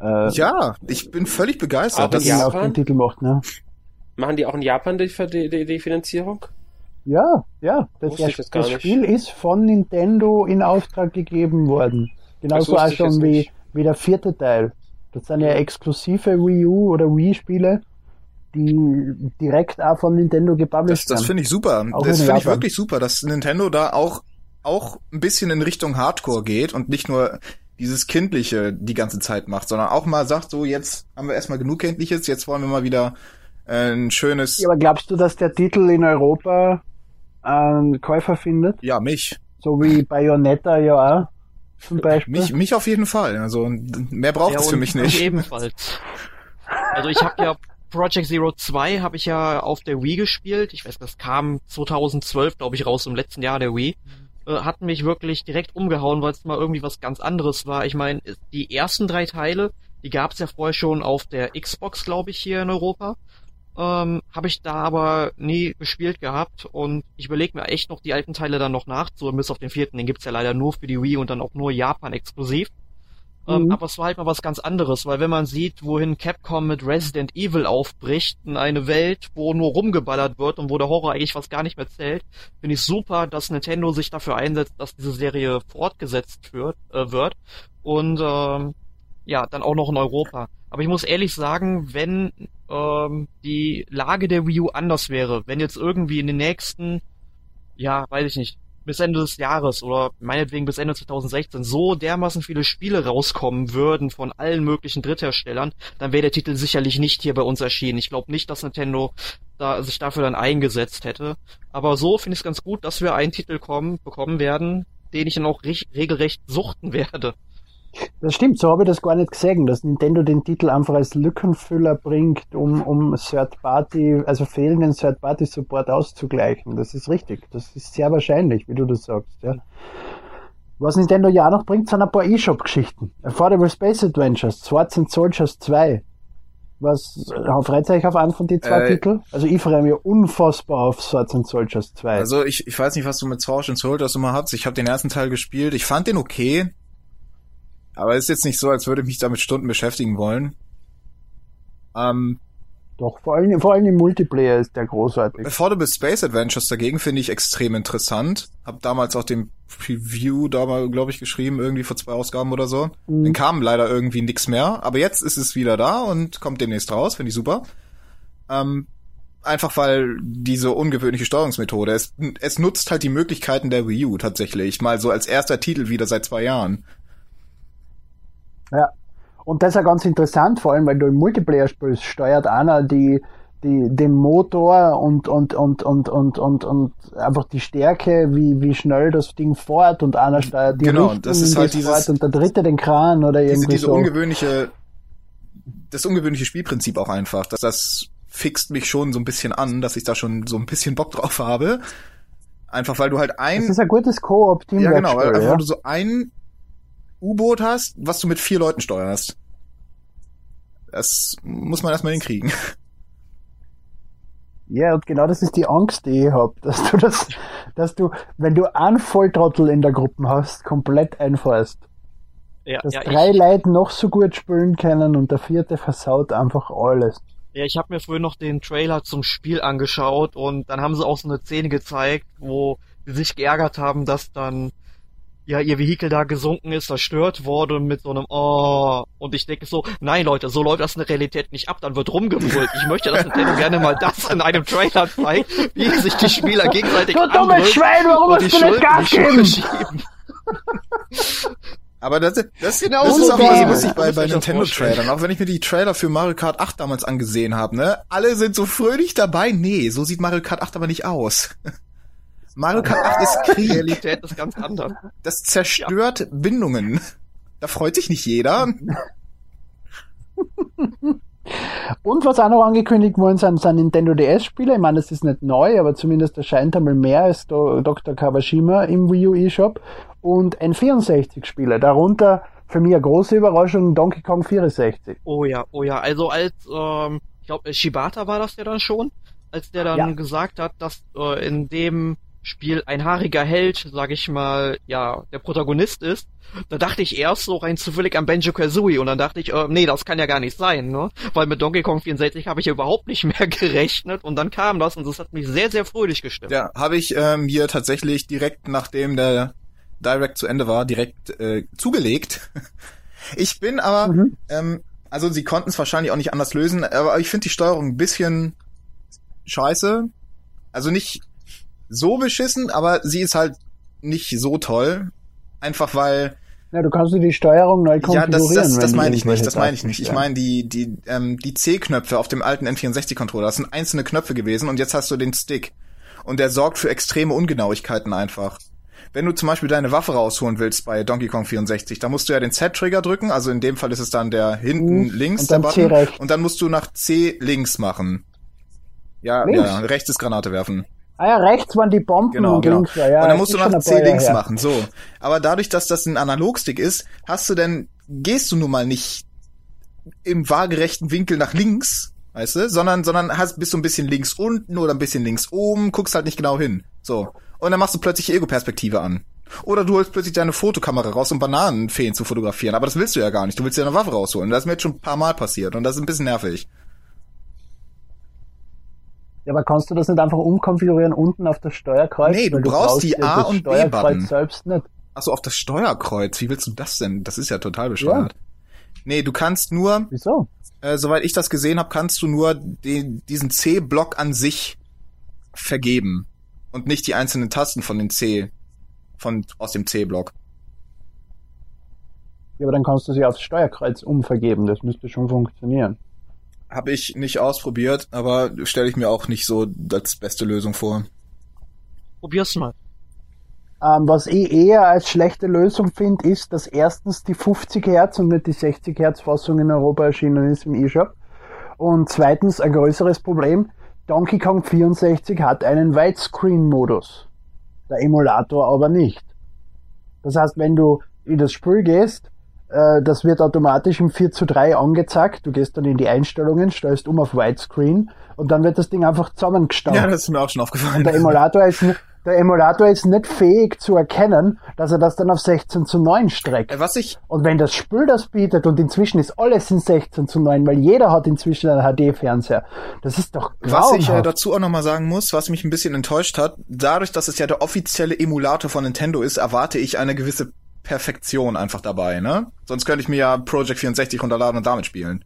äh, Ja, ich bin völlig begeistert. Aber Das das ja. auf den Titel macht, ne? Machen die auch in Japan die, die, die, Finanzierung? Ja, ja. Das, das gar das nicht. Spiel ist von Nintendo in Auftrag gegeben worden. Genauso auch schon wie, nicht. wie der vierte Teil. Das sind ja exklusive Wii U oder Wii-Spiele, die direkt auch von Nintendo Das, gepublished das werden. finde ich super. Auch das in finde ich wirklich super, dass Nintendo da auch, auch ein bisschen in Richtung Hardcore geht und nicht nur dieses Kindliche die ganze Zeit macht, sondern auch mal sagt, so jetzt haben wir erstmal genug Kindliches, jetzt wollen wir mal wieder äh, ein schönes, Ja, aber glaubst du, dass der Titel in Europa einen Käufer findet? ja, mich. So wie Bayonetta ja auch zum Beispiel. Mich, mich auf jeden Fall. Also mehr braucht es für mich nicht. Ich ebenfalls. Also ich habe ja Project Zero 2 habe ich ja auf der Wii gespielt. Ich weiß, das kam 2012, glaube ich, raus im letzten Jahr der Wii. Äh, hat mich wirklich direkt umgehauen, weil es mal irgendwie was ganz anderes war. Ich meine, die ersten drei Teile, die gab es ja vorher schon auf der Xbox, glaube ich, hier in Europa. Ähm, habe ich da aber nie gespielt gehabt und ich überlege mir echt noch die alten Teile dann noch nach, so bis auf den vierten, den gibt's ja leider nur für die Wii und dann auch nur Japan exklusiv. Ähm, Mhm. aber es war halt mal was ganz anderes, weil wenn man sieht, wohin Capcom mit Resident Evil aufbricht, in eine Welt, wo nur rumgeballert wird und wo der Horror eigentlich fast gar nicht mehr zählt, finde ich super, dass Nintendo sich dafür einsetzt, dass diese Serie fortgesetzt wird, äh, wird und ähm, ja, dann auch noch in Europa. Aber ich muss ehrlich sagen, wenn ähm, die Lage der Wii U anders wäre, wenn jetzt irgendwie in den nächsten, ja, weiß ich nicht, bis Ende des Jahres oder meinetwegen bis Ende 2016 so dermaßen viele Spiele rauskommen würden von allen möglichen Drittherstellern, dann wäre der Titel sicherlich nicht hier bei uns erschienen. Ich glaube nicht, dass Nintendo da sich dafür dann eingesetzt hätte. Aber so finde ich es ganz gut, dass wir einen Titel kommen, bekommen werden, den ich dann auch reg- regelrecht suchten werde. Das stimmt, so habe ich das gar nicht gesehen, dass Nintendo den Titel einfach als Lückenfüller bringt, um, um Third-Party, also fehlenden Third-Party-Support auszugleichen. Das ist richtig. Das ist sehr wahrscheinlich, wie du das sagst, ja. Was Nintendo ja auch noch bringt, sind ein paar eShop-Geschichten. Affordable Space Adventures, Swords and Soldiers 2. Was, äh, freut euch auf einen von den zwei Äh, Titeln? Also ich freue mich unfassbar auf Swords and Soldiers 2. Also ich, ich weiß nicht, was du mit Sword and Soldiers immer hast. Ich habe den ersten Teil gespielt. Ich fand den okay. Aber es ist jetzt nicht so, als würde ich mich damit Stunden beschäftigen wollen. Ähm, Doch, vor allem, vor allem im Multiplayer ist der großartig. Affordable Space Adventures dagegen finde ich extrem interessant. Hab damals auch den Preview da mal, glaube ich, geschrieben, irgendwie vor zwei Ausgaben oder so. Mhm. Dann kam leider irgendwie nix mehr. Aber jetzt ist es wieder da und kommt demnächst raus. Finde ich super. Ähm, einfach weil diese ungewöhnliche Steuerungsmethode, es, es nutzt halt die Möglichkeiten der Wii U tatsächlich. Mal so als erster Titel wieder seit zwei Jahren. Ja. Und das ist ja ganz interessant, vor allem, weil du im Multiplayer spielst, steuert einer die, die, den Motor und, und, und, und, und, und, und einfach die Stärke, wie, wie schnell das Ding fährt und einer steuert die Genau, Richtung, das ist halt die es dieses- und der dritte den Kran oder Diese, irgendwie diese so. ungewöhnliche, das ungewöhnliche Spielprinzip auch einfach, dass das fixt mich schon so ein bisschen an, dass ich da schon so ein bisschen Bock drauf habe. Einfach weil du halt ein, Das ist ein gutes Koop-Team. ja genau, weil, einfach, weil du so ein U-Boot hast, was du mit vier Leuten steuerst. Das muss man erstmal hinkriegen. Ja, und genau das ist die Angst, die ich hab, dass du das, dass du, wenn du einen Volltrottel in der Gruppe hast, komplett einfahrst. Ja, Dass ja, drei ich, Leute noch so gut spielen können und der vierte versaut einfach alles. ja, ich habe mir früher noch den Trailer zum Spiel angeschaut und dann haben sie auch so eine Szene gezeigt, wo sie sich geärgert haben, dass dann ja ihr Vehikel da gesunken ist, zerstört wurde mit so einem Oh und ich denke so, nein Leute, so läuft das in der Realität nicht ab, dann wird rumgebrüllt. Ich möchte, dass Nintendo gerne mal das in einem Trailer zeigt, wie sich die Spieler gegenseitig Du dummes Schwein, warum und hast du nicht Gas schieben. Aber das, das, Genau das so ist auch was es. lustig bei, bei ich Nintendo-Trailern. Auch wenn ich mir die Trailer für Mario Kart 8 damals angesehen habe, ne? Alle sind so fröhlich dabei. Nee, so sieht Mario Kart 8 aber nicht aus. Mario Kart 8 ist Die Krieg. Realität ist ganz anders. Das zerstört Bindungen. Da freut sich nicht jeder. Und was auch noch angekündigt worden sind, sind Nintendo DS-Spiele. Ich meine, das ist nicht neu, aber zumindest erscheint einmal mehr als Dr. Kawashima im Wii U eShop. Und N64-Spiele. Darunter für mich eine große Überraschung Donkey Kong 64. Oh ja, oh ja. Also als, ähm, ich glaube, Shibata war das ja dann schon, als der dann Ja. gesagt hat, dass äh, in dem Spiel ein haariger Held, sag ich mal, ja, der Protagonist ist, da dachte ich erst so rein zufällig an Banjo Kazooie und dann dachte ich, äh, nee, das kann ja gar nicht sein, ne? Weil mit Donkey Kong 64 habe ich ja überhaupt nicht mehr (laughs) gerechnet und dann kam das und das hat mich sehr, sehr fröhlich gestimmt. Ja, habe ich ähm, hier tatsächlich direkt nachdem der Direct zu Ende war, direkt äh, zugelegt. (laughs) Ich bin aber, Mhm. ähm, also sie konnten es wahrscheinlich auch nicht anders lösen, aber ich finde die Steuerung ein bisschen scheiße. Also nicht so beschissen, aber sie ist halt nicht so toll. Einfach weil Ja, du kannst dir die Steuerung neu Ja, konfigurieren. das, das, das wenn meine ich nicht, das meine ich nicht. Ich meine die, die, ähm, die C-Knöpfe auf dem alten N64-Controller, das sind einzelne Knöpfe gewesen und jetzt hast du den Stick. Und der sorgt für extreme Ungenauigkeiten einfach. Wenn du zum Beispiel deine Waffe rausholen willst bei Donkey Kong 64, da musst du ja den Z-Trigger drücken, also in dem Fall ist es dann der hinten Mhm. links, Und der dann Button, und dann musst du nach C links machen. Ja, Links? ja, rechts ist Granate werfen. Ah ja, rechts waren die Bomben Genau, und genau. links war, ja. und dann musst du ein C links her. machen, so. Aber dadurch, dass das ein Analogstick ist, hast du denn, gehst du nun mal nicht im waagerechten Winkel nach links, weißt du, sondern, sondern hast, bist du ein bisschen links unten oder ein bisschen links oben, guckst halt nicht genau hin. So. Und dann machst du plötzlich Ego-Perspektive an. Oder du holst plötzlich deine Fotokamera raus, um Bananenfeen zu fotografieren. Aber das willst du ja gar nicht. Du willst ja eine Waffe rausholen. Das ist mir jetzt schon ein paar Mal passiert und das ist ein bisschen nervig. Ja, aber kannst du das nicht einfach umkonfigurieren unten auf das Steuerkreuz? Nee, du Weil brauchst die ja A- und Steuerkreuz B-Button. selbst nicht. Ach so, auf das Steuerkreuz. Wie willst du das denn? Das ist ja total bescheuert. Nee, du kannst nur, Wieso? äh, soweit ich das gesehen habe, kannst du nur den, diesen C-Block an sich vergeben und nicht die einzelnen Tasten von den C, von aus dem C-Block. Ja, aber dann kannst du sie aufs Steuerkreuz umvergeben. Das müsste schon funktionieren. Habe ich nicht ausprobiert, aber stelle ich mir auch nicht so als beste Lösung vor. Probier's mal. Ähm, was ich eher als schlechte Lösung finde, ist, dass erstens die 50 Hertz und nicht die 60 Hertz Fassung in Europa erschienen ist im eShop. Und zweitens ein größeres Problem, Donkey Kong 64 hat einen Widescreen-Modus. Der Emulator aber nicht. Das heißt, wenn du in das Spiel gehst, das wird automatisch im 4 zu 3 angezeigt. Du gehst dann in die Einstellungen, stellst um auf Widescreen und dann wird das Ding einfach zusammengestampft. Ja, das ist mir auch schon aufgefallen. Der Emulator ist, der Emulator ist nicht fähig zu erkennen, dass er das dann auf 16 zu 9 streckt. Äh, Was ich, Und wenn das Spiel das bietet und inzwischen ist alles in 16 zu 9, weil jeder hat inzwischen einen HD-Fernseher, das ist doch was ich äh, grauenhaft. dazu auch nochmal sagen muss, was mich ein bisschen enttäuscht hat, dadurch, dass es ja der offizielle Emulator von Nintendo ist, erwarte ich eine gewisse Perfektion einfach dabei, ne? Sonst könnte ich mir ja Project 64 runterladen und damit spielen.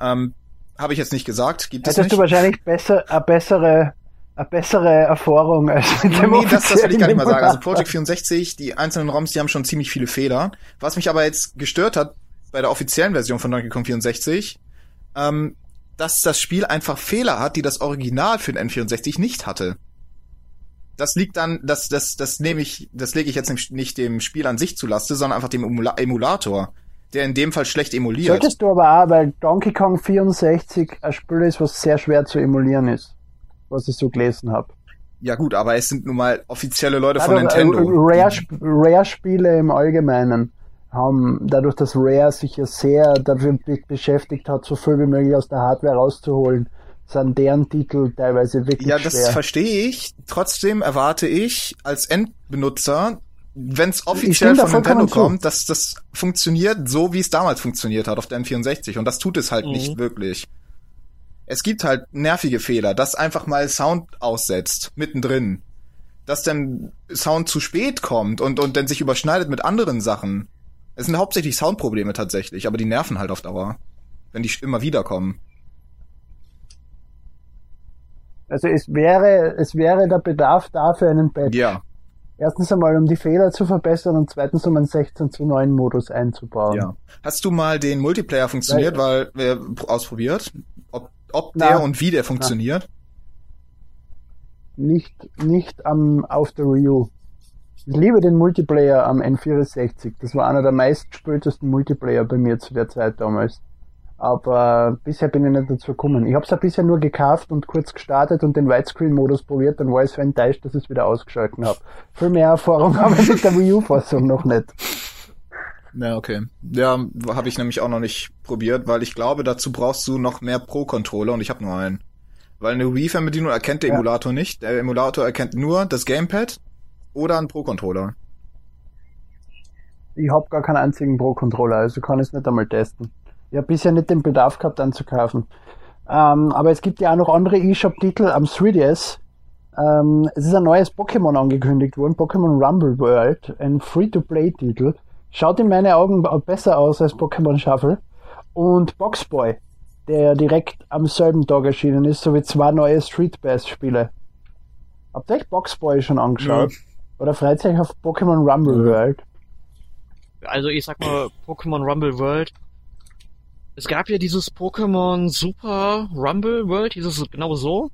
Ähm, habe ich jetzt nicht gesagt, gibt es Hättest nicht. du wahrscheinlich besser, eine bessere, eine bessere Erfahrung als mit dem Nee, das, das will ich gar nicht mal sagen. Also Project 64, die einzelnen ROMs, die haben schon ziemlich viele Fehler. Was mich aber jetzt gestört hat bei der offiziellen Version von Donkey Kong 64, ähm, dass das Spiel einfach Fehler hat, die das Original für den N64 nicht hatte. Das liegt dann, das, das, das nehme ich, das lege ich jetzt nicht- dem Spiel an sich zu Laste, sondern einfach dem Emula Emulator, der in dem Fall schlecht emuliert. Solltest du aber auch, weil Donkey Kong 64 ein Spiel ist, was sehr schwer zu emulieren ist. Was ich so gelesen habe. Ja gut, aber es sind nun mal offizielle Leute von Also, Nintendo. äh, Rare, Rare Spiele im Allgemeinen haben, dadurch, dass Rare sich ja sehr dafür beschäftigt hat, so viel wie möglich aus der Hardware rauszuholen, sind deren Titel teilweise wirklich Ja, das schwer. verstehe ich. Trotzdem erwarte ich als Endbenutzer, wenn es offiziell von Nintendo kommt, dass das funktioniert so, wie es damals funktioniert hat auf der N64. Und das tut es halt Mhm. nicht wirklich. Es gibt halt nervige Fehler, dass einfach mal Sound aussetzt, mittendrin. Dass dann Sound zu spät kommt und, und dann sich überschneidet mit anderen Sachen. Es sind hauptsächlich Soundprobleme tatsächlich, aber die nerven halt auf Dauer. Wenn die immer wieder kommen. Also es wäre, es wäre der Bedarf da für einen Patch. Ja, Erstens einmal, um die Fehler zu verbessern und zweitens, um einen 16 zu 9 Modus einzubauen. ja. Hast du mal den Multiplayer funktioniert, weil wir ausprobiert? Ob, ob Na. der und wie der funktioniert? Nicht, nicht am, auf der Wii U. Ich liebe den Multiplayer am N64. Das war einer der meistgespieltesten Multiplayer bei mir zu der Zeit damals. Aber bisher bin ich nicht dazu gekommen. Ich habe es ja bisher nur gekauft und kurz gestartet und den Widescreen-Modus probiert, dann war ich so enttäuscht, dass ich es wieder ausgeschalten habe. Viel mehr Erfahrung (laughs) habe ich mit der Wii U-Fassung noch nicht. Ja, okay. Ja, habe ich nämlich auch noch nicht probiert, weil ich glaube, dazu brauchst du noch mehr Pro-Controller und ich habe nur einen. Weil eine Wii-Fernbedienung erkennt der Ja. Emulator nicht. Der Emulator erkennt nur das Gamepad oder einen Pro-Controller. Ich habe gar keinen einzigen Pro-Controller, also kann ich es nicht einmal testen. Ich habe bisher nicht den Bedarf gehabt, anzukaufen. Ähm, aber es gibt ja auch noch andere eShop-Titel am 3DS. Ähm, es ist ein neues Pokémon angekündigt worden, Pokémon Rumble World, ein Free-to-Play-Titel. Schaut in meinen Augen besser aus als Pokémon Shuffle. Und Boxboy, der direkt am selben Tag erschienen ist, sowie zwei neue Street Pass-Spiele. Habt ihr euch Boxboy schon angeschaut? Oder freut ihr euch auf Pokémon Rumble. World? Also ich sag mal, Pokémon Rumble World. Es gab ja dieses Pokémon Super Rumble World, hieß es genau so.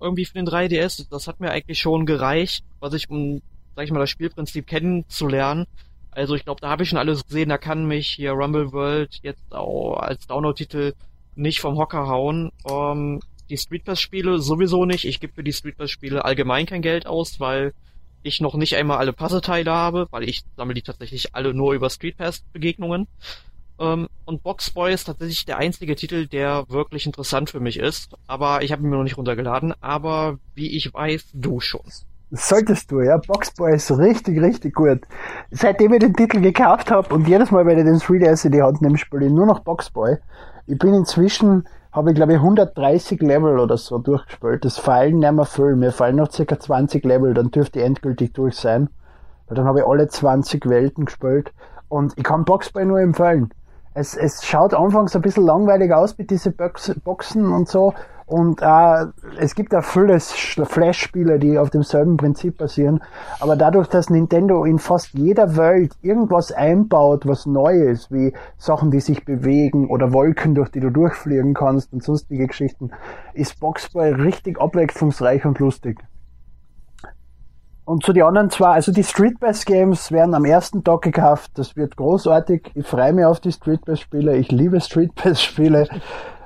Irgendwie für den 3DS. Das hat mir eigentlich schon gereicht, was ich, um, sag ich mal, das Spielprinzip kennenzulernen. Also ich glaube, da habe ich schon alles gesehen. Da kann mich hier Rumble World jetzt auch als Download-Titel nicht vom Hocker hauen. Ähm, die Street Pass-Spiele sowieso nicht. Ich gebe für die Street Pass-Spiele allgemein kein Geld aus, weil ich noch nicht einmal alle Puzzleteile habe, weil ich sammle die tatsächlich alle nur über Street Pass Begegnungen. Ähm, und Boxboy ist tatsächlich der einzige Titel, der wirklich interessant für mich ist. Aber ich habe ihn mir noch nicht runtergeladen. Aber wie ich weiß, du schon. Solltest du, ja. Boxboy ist richtig, richtig gut. Seitdem ich den Titel gekauft habe und jedes Mal, wenn ich den 3DS in die Hand nehme, spiele ich nur noch Boxboy. Ich bin inzwischen, habe ich glaube ich 130 Level oder so durchgespielt. Das fallen nicht mehr viel. Mir fallen noch circa 20 Level, dann dürfte ich endgültig durch sein. Weil dann habe ich alle 20 Welten gespielt. Und ich kann Boxboy nur empfehlen. Es, es schaut anfangs ein bisschen langweilig aus mit diesen Box, Boxen und so. Und äh, es gibt auch viele Flash-Spiele, die auf demselben Prinzip basieren. Aber dadurch, dass Nintendo in fast jeder Welt irgendwas einbaut, was neu ist, wie Sachen, die sich bewegen oder Wolken, durch die du durchfliegen kannst und sonstige Geschichten, ist Boxboy richtig abwechslungsreich und lustig. Und zu die anderen zwei, also die Street Pass Games werden am ersten Tag gekauft. Das wird großartig. Ich freue mich auf die Street Pass Spiele. Ich liebe Street Pass Spiele.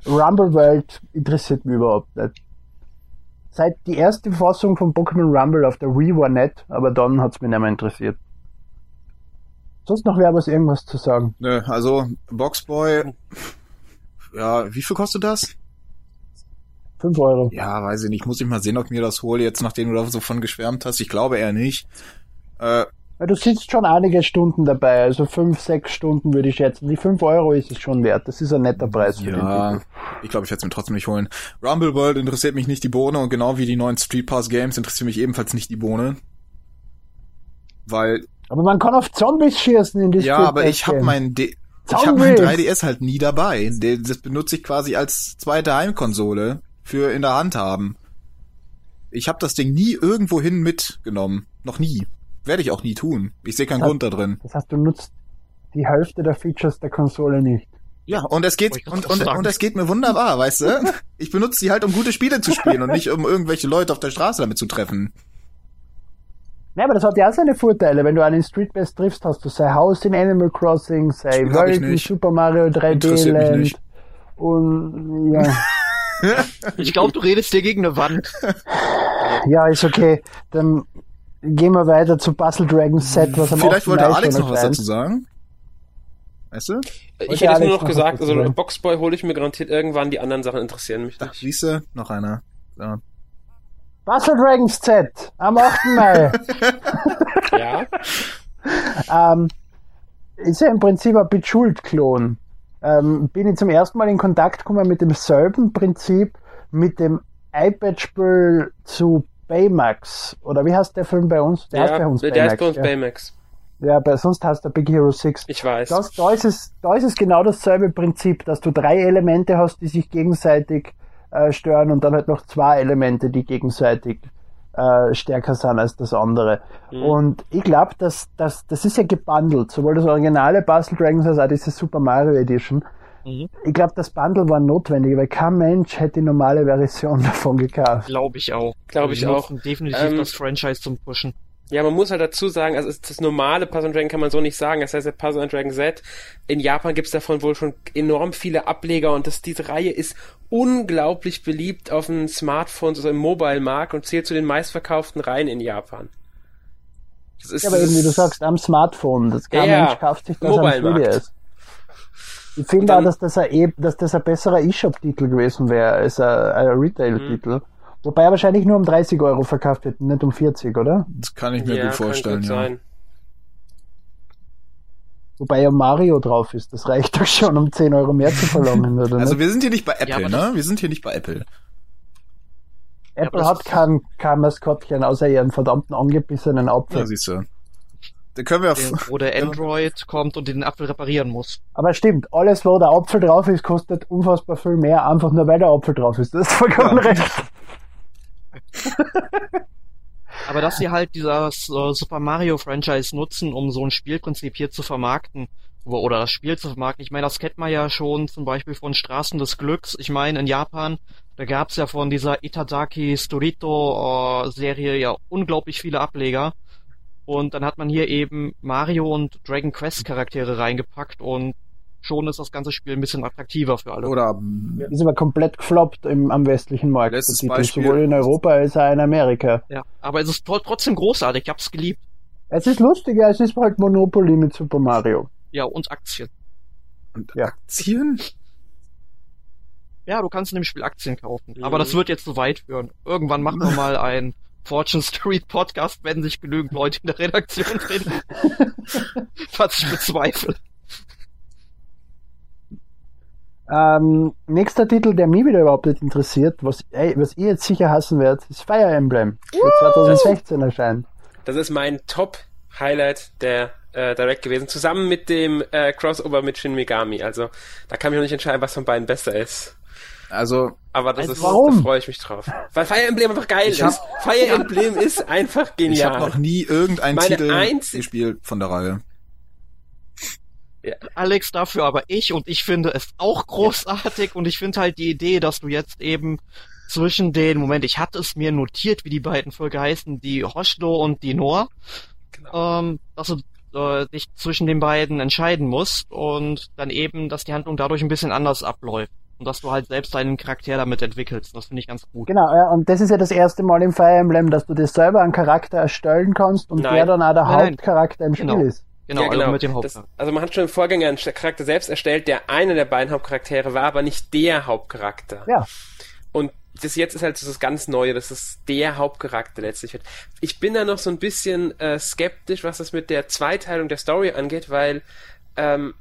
Rumble World interessiert mich überhaupt nicht. Seit die erste Fassung von Pokémon Rumble auf der Wii war nett, aber dann hat's mich nicht mehr interessiert. Sonst noch wer was irgendwas zu sagen? Nö, also Boxboy, ja, wie viel kostet das? 5 Euro. Ja, weiß ich nicht. Muss ich mal sehen, ob ich mir das hole, jetzt nachdem du da so von geschwärmt hast. Ich glaube eher nicht. Äh, du sitzt schon einige Stunden dabei, also 5, 6 Stunden würde ich schätzen. Die 5 Euro ist es schon wert. Das ist ein netter Preis für den ja, Titel. ich glaube, ich werde es mir trotzdem nicht holen. Rumble World interessiert mich nicht die Bohne und genau wie die neuen Street Pass Games interessiert mich ebenfalls nicht die Bohne. Weil, Aber man kann auf Zombies schießen in die ja, Street aber ich habe mein D ich habe mein Zombies! 3DS halt nie dabei. Den- Das benutze ich quasi als zweite Heimkonsole für in der Hand haben. Ich habe das Ding nie irgendwohin mitgenommen. Noch nie. Werde ich auch nie tun. Ich sehe keinen Das- Grund da drin. Das heißt, du nutzt die Hälfte der Features der Konsole nicht. Ja, und es geht und, und, und es geht mir wunderbar, weißt du? Ich benutze die halt, um gute Spiele zu spielen und nicht um irgendwelche Leute auf der Straße damit zu treffen. Ja, aber das hat ja auch seine Vorteile. Wenn du einen Street Pass triffst, hast du sein Haus in Animal Crossing, sein Spiel Welt in. Super Mario 3D Interessiert mich Land. nicht. Und ja, (laughs) Ich glaube, du redest dir gegen eine Wand. ja, ist okay. Dann gehen wir weiter zu Puzzle Dragons Set, was am Vielleicht 8. wollte Alex noch was dazu sagen. Weißt du? Ich hätte Alex nur noch gesagt, also sagen? Boxboy hole ich mir garantiert irgendwann, die anderen Sachen interessieren mich nicht. siehste, noch einer. So. Puzzle Dragons Z am 8. Mai. (laughs) Ja, ähm, ist ja im Prinzip ein Bejeweled-Klon. Ähm, bin ich zum ersten Mal in Kontakt gekommen mit demselben Prinzip mit dem iPad-Spiel zu Baymax. Oder wie heißt der Film bei uns? Der heißt bei ja uns der ist bei uns ja. Baymax. ja, bei sonst heißt der Big Hero 6. Ich weiß. Das, da, ist es, da ist es genau dasselbe Prinzip, dass du drei Elemente hast, die sich gegenseitig äh, stören und dann halt noch zwei Elemente, die gegenseitig äh, stärker sind als das andere. Mhm. Und ich glaube, dass, dass das ist ja gebundelt, sowohl das originale Puzzle Dragons als auch diese Super Mario Edition. Mhm. Ich glaube, das Bundle war notwendig, weil kein Mensch hätte die normale Version (laughs) davon gekauft. Glaube ich auch. Glaube ich auch. Definitiv Ähm, das Franchise zum Pushen. Ja, man muss halt dazu sagen, also das normale Puzzle Dragon kann man so nicht sagen. Das heißt, der Puzzle Dragon Z, in Japan gibt's davon wohl schon enorm viele Ableger und das, diese Reihe ist unglaublich beliebt auf den Smartphones, also im Mobile-Markt und zählt zu den meistverkauften Reihen in Japan. Das ist, Ja, aber eben, wie du sagst, am Smartphone. Das kein Ja, Mensch kauft sich das am Mobile-Markt. 3DS. Ich finde auch, dass das, ein, e- dass das ein besserer E-Shop-Titel gewesen wäre als ein, ein Retail-Titel. Wobei er wahrscheinlich nur um 30 Euro verkauft wird, nicht um 40, oder? Das kann ich mir ja, gut vorstellen, kann gut ja. sein. Wobei ja Mario drauf ist. Das reicht doch schon, um 10 Euro mehr zu verlangen, oder Also nicht? wir sind hier nicht bei Apple, aber ne? Wir sind hier nicht bei Apple. Apple das hat kein, kein Maskottchen, außer ihren verdammten angebissenen Ja, Apfel. siehst du. Da können wir Den- Wo der Android kommt und den Apfel reparieren muss. Aber stimmt, alles, wo der Apfel drauf ist, kostet unfassbar viel mehr, einfach nur weil der Apfel drauf ist. Das ist vollkommen Ja. recht. (laughs) Aber dass sie halt dieses äh, Super Mario Franchise nutzen, um so ein Spielprinzip hier zu vermarkten, oder das Spiel zu vermarkten. Ich meine, das kennt man ja schon zum Beispiel von Straßen des Glücks. Ich meine, in Japan, da gab's ja von dieser Itadaki Storito äh, Serie ja unglaublich viele Ableger. Und dann hat man hier eben Mario und Dragon Quest Charaktere reingepackt und schon ist das ganze Spiel ein bisschen attraktiver für alle. oder Ist aber komplett gefloppt im, am westlichen Markt. Letztes Titel, Beispiel. Sowohl in Europa als auch in Amerika. Ja, aber es ist tro- trotzdem großartig. Ich hab's geliebt. Es ist lustiger, es ist halt Monopoly mit Super Mario. Ja, und Aktien. und Ja. Aktien? Ja, du kannst in dem Spiel Aktien kaufen. Mhm. Aber das wird jetzt zu weit führen. Irgendwann machen wir mal einen Fortune Street Podcast, wenn sich genügend Leute in der Redaktion finden. Was (laughs) ich bezweifle. Ähm, nächster Titel, der mich wieder überhaupt nicht interessiert, was, ey, was ihr jetzt sicher hassen werdet, ist Fire Emblem. Der 2016 erscheint. Das ist mein Top-Highlight der äh, Direct gewesen, zusammen mit dem äh, Crossover mit Shin Megami. Also da kann ich noch nicht entscheiden, was von beiden besser ist. Also, Aber das Also ist, warum? da freue ich mich drauf. Weil Fire Emblem einfach geil Ich hab- ist. Fire (laughs) Emblem ist einfach ich genial. habe noch nie irgendeinen Meine Titel gespielt von der Reihe. Alex dafür, aber ich und ich finde es auch großartig und ich finde halt die Idee, dass du jetzt eben zwischen den, Moment, ich hatte es mir notiert, wie die beiden Völker heißen, die Hoshdo und die Nor, Genau. ähm, dass du äh, dich zwischen den beiden entscheiden musst und dann eben, dass die Handlung dadurch ein bisschen anders abläuft und dass du halt selbst deinen Charakter damit entwickelst. Das finde ich ganz gut. Genau, ja, und das ist ja das erste Mal im Fire Emblem, dass du dir selber einen Charakter erstellen kannst und Nein. der dann auch der Nein, nein. Hauptcharakter im Spiel Genau. ist. Genau, ja, also mit dem Das, Hauptcharakter. also man hat schon im Vorgänger einen Charakter selbst erstellt, der einer der beiden Hauptcharaktere war, aber nicht der Hauptcharakter. Ja. Und das jetzt ist halt so das ganz Neue, dass es der Hauptcharakter letztlich wird. Ich bin da noch so ein bisschen äh, skeptisch, was das mit der Zweiteilung der Story angeht, weil ähm,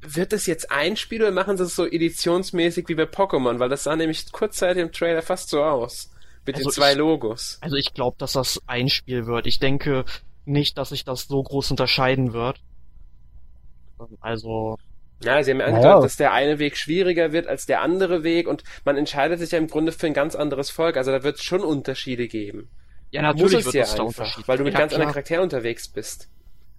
wird es jetzt ein Spiel oder machen sie es so editionsmäßig wie bei Pokémon? Weil das sah nämlich kurzzeitig im Trailer fast so aus. Mit Also den zwei ich- Logos. Also ich glaube, dass das ein Spiel wird. Ich denke nicht, dass sich das so groß unterscheiden wird. Also, Ja, sie haben ja Naja. angedeutet, dass der eine Weg schwieriger wird als der andere Weg und man entscheidet sich ja im Grunde für ein ganz anderes Volk. Also da wird es schon Unterschiede geben. ja, Muss natürlich es wird ja es da einfach, Unterschiede. weil du mit ja, ganz anderen klar. Charakteren unterwegs bist.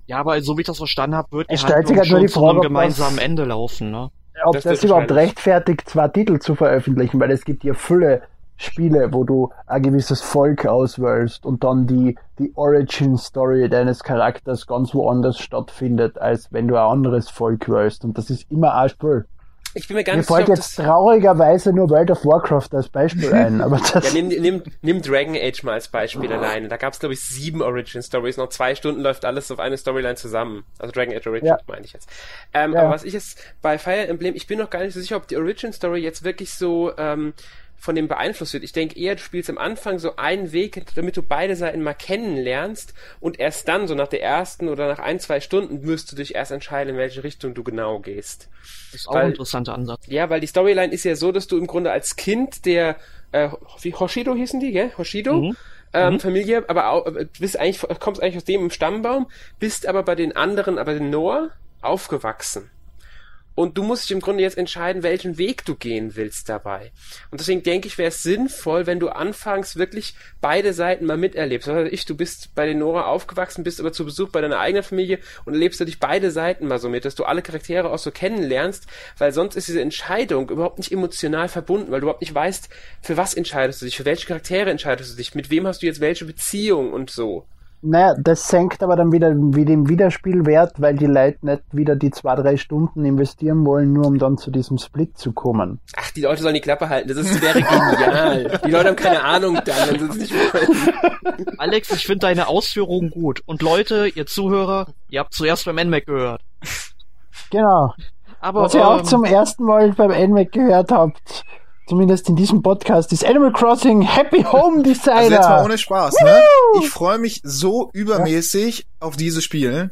Ja, aber so wie ich das verstanden habe, wird die Es stellt sich Handlung halt nur schon die zu Frage, einem ob das- gemeinsamen Ende laufen, ne? Ob Das das, überhaupt rechtfertigt, zwei Titel zu veröffentlichen, weil es gibt ja viele Spiele, wo du ein gewisses Volk auswählst und dann die, die Origin-Story deines Charakters ganz woanders stattfindet, als wenn du ein anderes Volk wählst. Und das ist immer ein Spiel. Ich bin mir gar Mir sicher, fällt ob jetzt traurigerweise nur World of Warcraft als Beispiel ein, (laughs) aber Ja, das, nimm, nimm, nimm Dragon Age mal als Beispiel alleine. Da gab es, glaube ich, sieben Origin Stories. Noch zwei Stunden läuft alles auf eine Storyline zusammen. Also Dragon Age Origin Ja. meine ich jetzt. Ähm, Ja. Aber was ich jetzt bei Fire Emblem, ich bin noch gar nicht so sicher, ob die Origin Story jetzt wirklich so ähm, von dem beeinflusst wird. Ich denke eher, du spielst am Anfang so einen Weg, damit du beide Seiten mal kennenlernst und erst dann, so nach der ersten oder nach ein, zwei Stunden, wirst du dich erst entscheiden, in welche Richtung du genau gehst. Das ist auch Weil- ein interessanter Ansatz. Ja, weil die Storyline ist ja so, dass du im Grunde als Kind der, äh, wie Hoshido hießen die, gell? Hoshido? Mhm. Ähm, Familie, aber auch, äh, du bist eigentlich, kommst eigentlich aus dem im Stammbaum, bist aber bei den anderen, aber den Noah, aufgewachsen. Und du musst dich im Grunde jetzt entscheiden, welchen Weg du gehen willst dabei. Und deswegen denke ich, wäre es sinnvoll, wenn du anfangs wirklich beide Seiten mal miterlebst. Weiß ich, du bist bei den Nora aufgewachsen, bist aber zu Besuch bei deiner eigenen Familie und erlebst dadurch beide Seiten mal so mit, dass du alle Charaktere auch so kennenlernst, weil sonst ist diese Entscheidung überhaupt nicht emotional verbunden, weil du überhaupt nicht weißt, für was entscheidest du dich, für welche Charaktere entscheidest du dich, mit wem hast du jetzt welche Beziehung und so. Naja, das senkt aber dann wieder wie den Wiederspielwert, weil die Leute nicht wieder die zwei, drei Stunden investieren wollen, nur um dann zu diesem Split zu kommen. Ach, die Leute sollen die Klappe halten, das ist, wäre genial. Die Leute haben keine Ahnung dann, wenn sie es nicht wollen. (laughs) Alex, ich finde deine Ausführungen gut. Und Leute, ihr Zuhörer, ihr habt zuerst beim NMAC gehört. Genau. Aber Was ihr auch ähm, zum ersten Mal beim NMAC gehört habt, zumindest in diesem Podcast, ist Animal Crossing Happy Home Designer. Also jetzt mal ohne Spaß, ne? Ich freue mich so übermäßig auf dieses Spiel.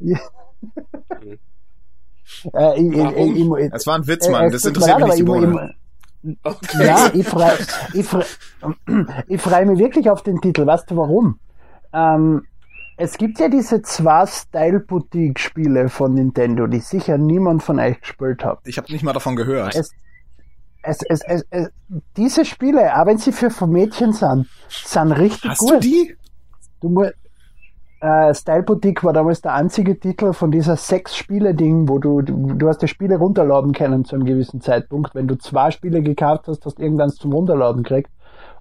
äh, ich, ich, ich, Das war ein Witz, äh, Mann. Das interessiert mich nicht die Bohne. Okay. Ja, (laughs) ich freue ich freu, ich freu mich wirklich auf den Titel. Weißt du warum? Ähm, es gibt ja diese zwei Style-Boutique-Spiele von Nintendo, die sicher niemand von euch gespielt hat. Ich habe nicht mal davon gehört. Es, es, es, es, es, diese Spiele, auch wenn sie für Mädchen sind, sind richtig Hast gut. du die? Du mu äh, Style Boutique war damals der einzige Titel von dieser Sechs-Spiele-Ding, wo du, du, du hast die Spiele runterladen können zu einem gewissen Zeitpunkt. Wenn du zwei Spiele gekauft hast, hast du irgendwann zum Runterladen gekriegt.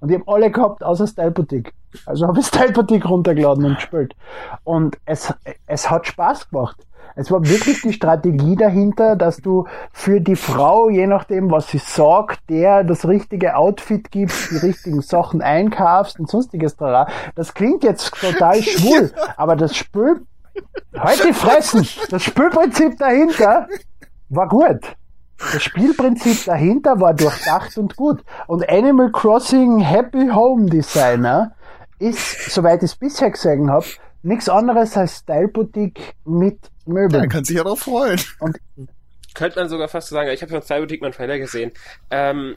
Und die haben alle gehabt, außer Style Boutique. Also habe ich Style Boutique runtergeladen und gespielt. Und es, es hat Spaß gemacht. Es war wirklich die Strategie dahinter, dass du für die Frau, je nachdem, was sie sagt, der das richtige Outfit gibst, die richtigen (laughs) Sachen einkaufst und sonstiges. Trara. Das klingt jetzt total (laughs) schwul, aber das Spiel, halt die Fressen, (laughs) das Spielprinzip dahinter war gut. Das Spielprinzip dahinter war durchdacht und gut. Und Animal Crossing Happy Home Designer ist, soweit ich es bisher gesehen habe, nichts anderes als Style Boutique mit Man Möbeln. kann sich ja drauf freuen. Könnte man sogar fast so sagen, ich habe von Style Boutique mal einen Trailer gesehen. Ähm,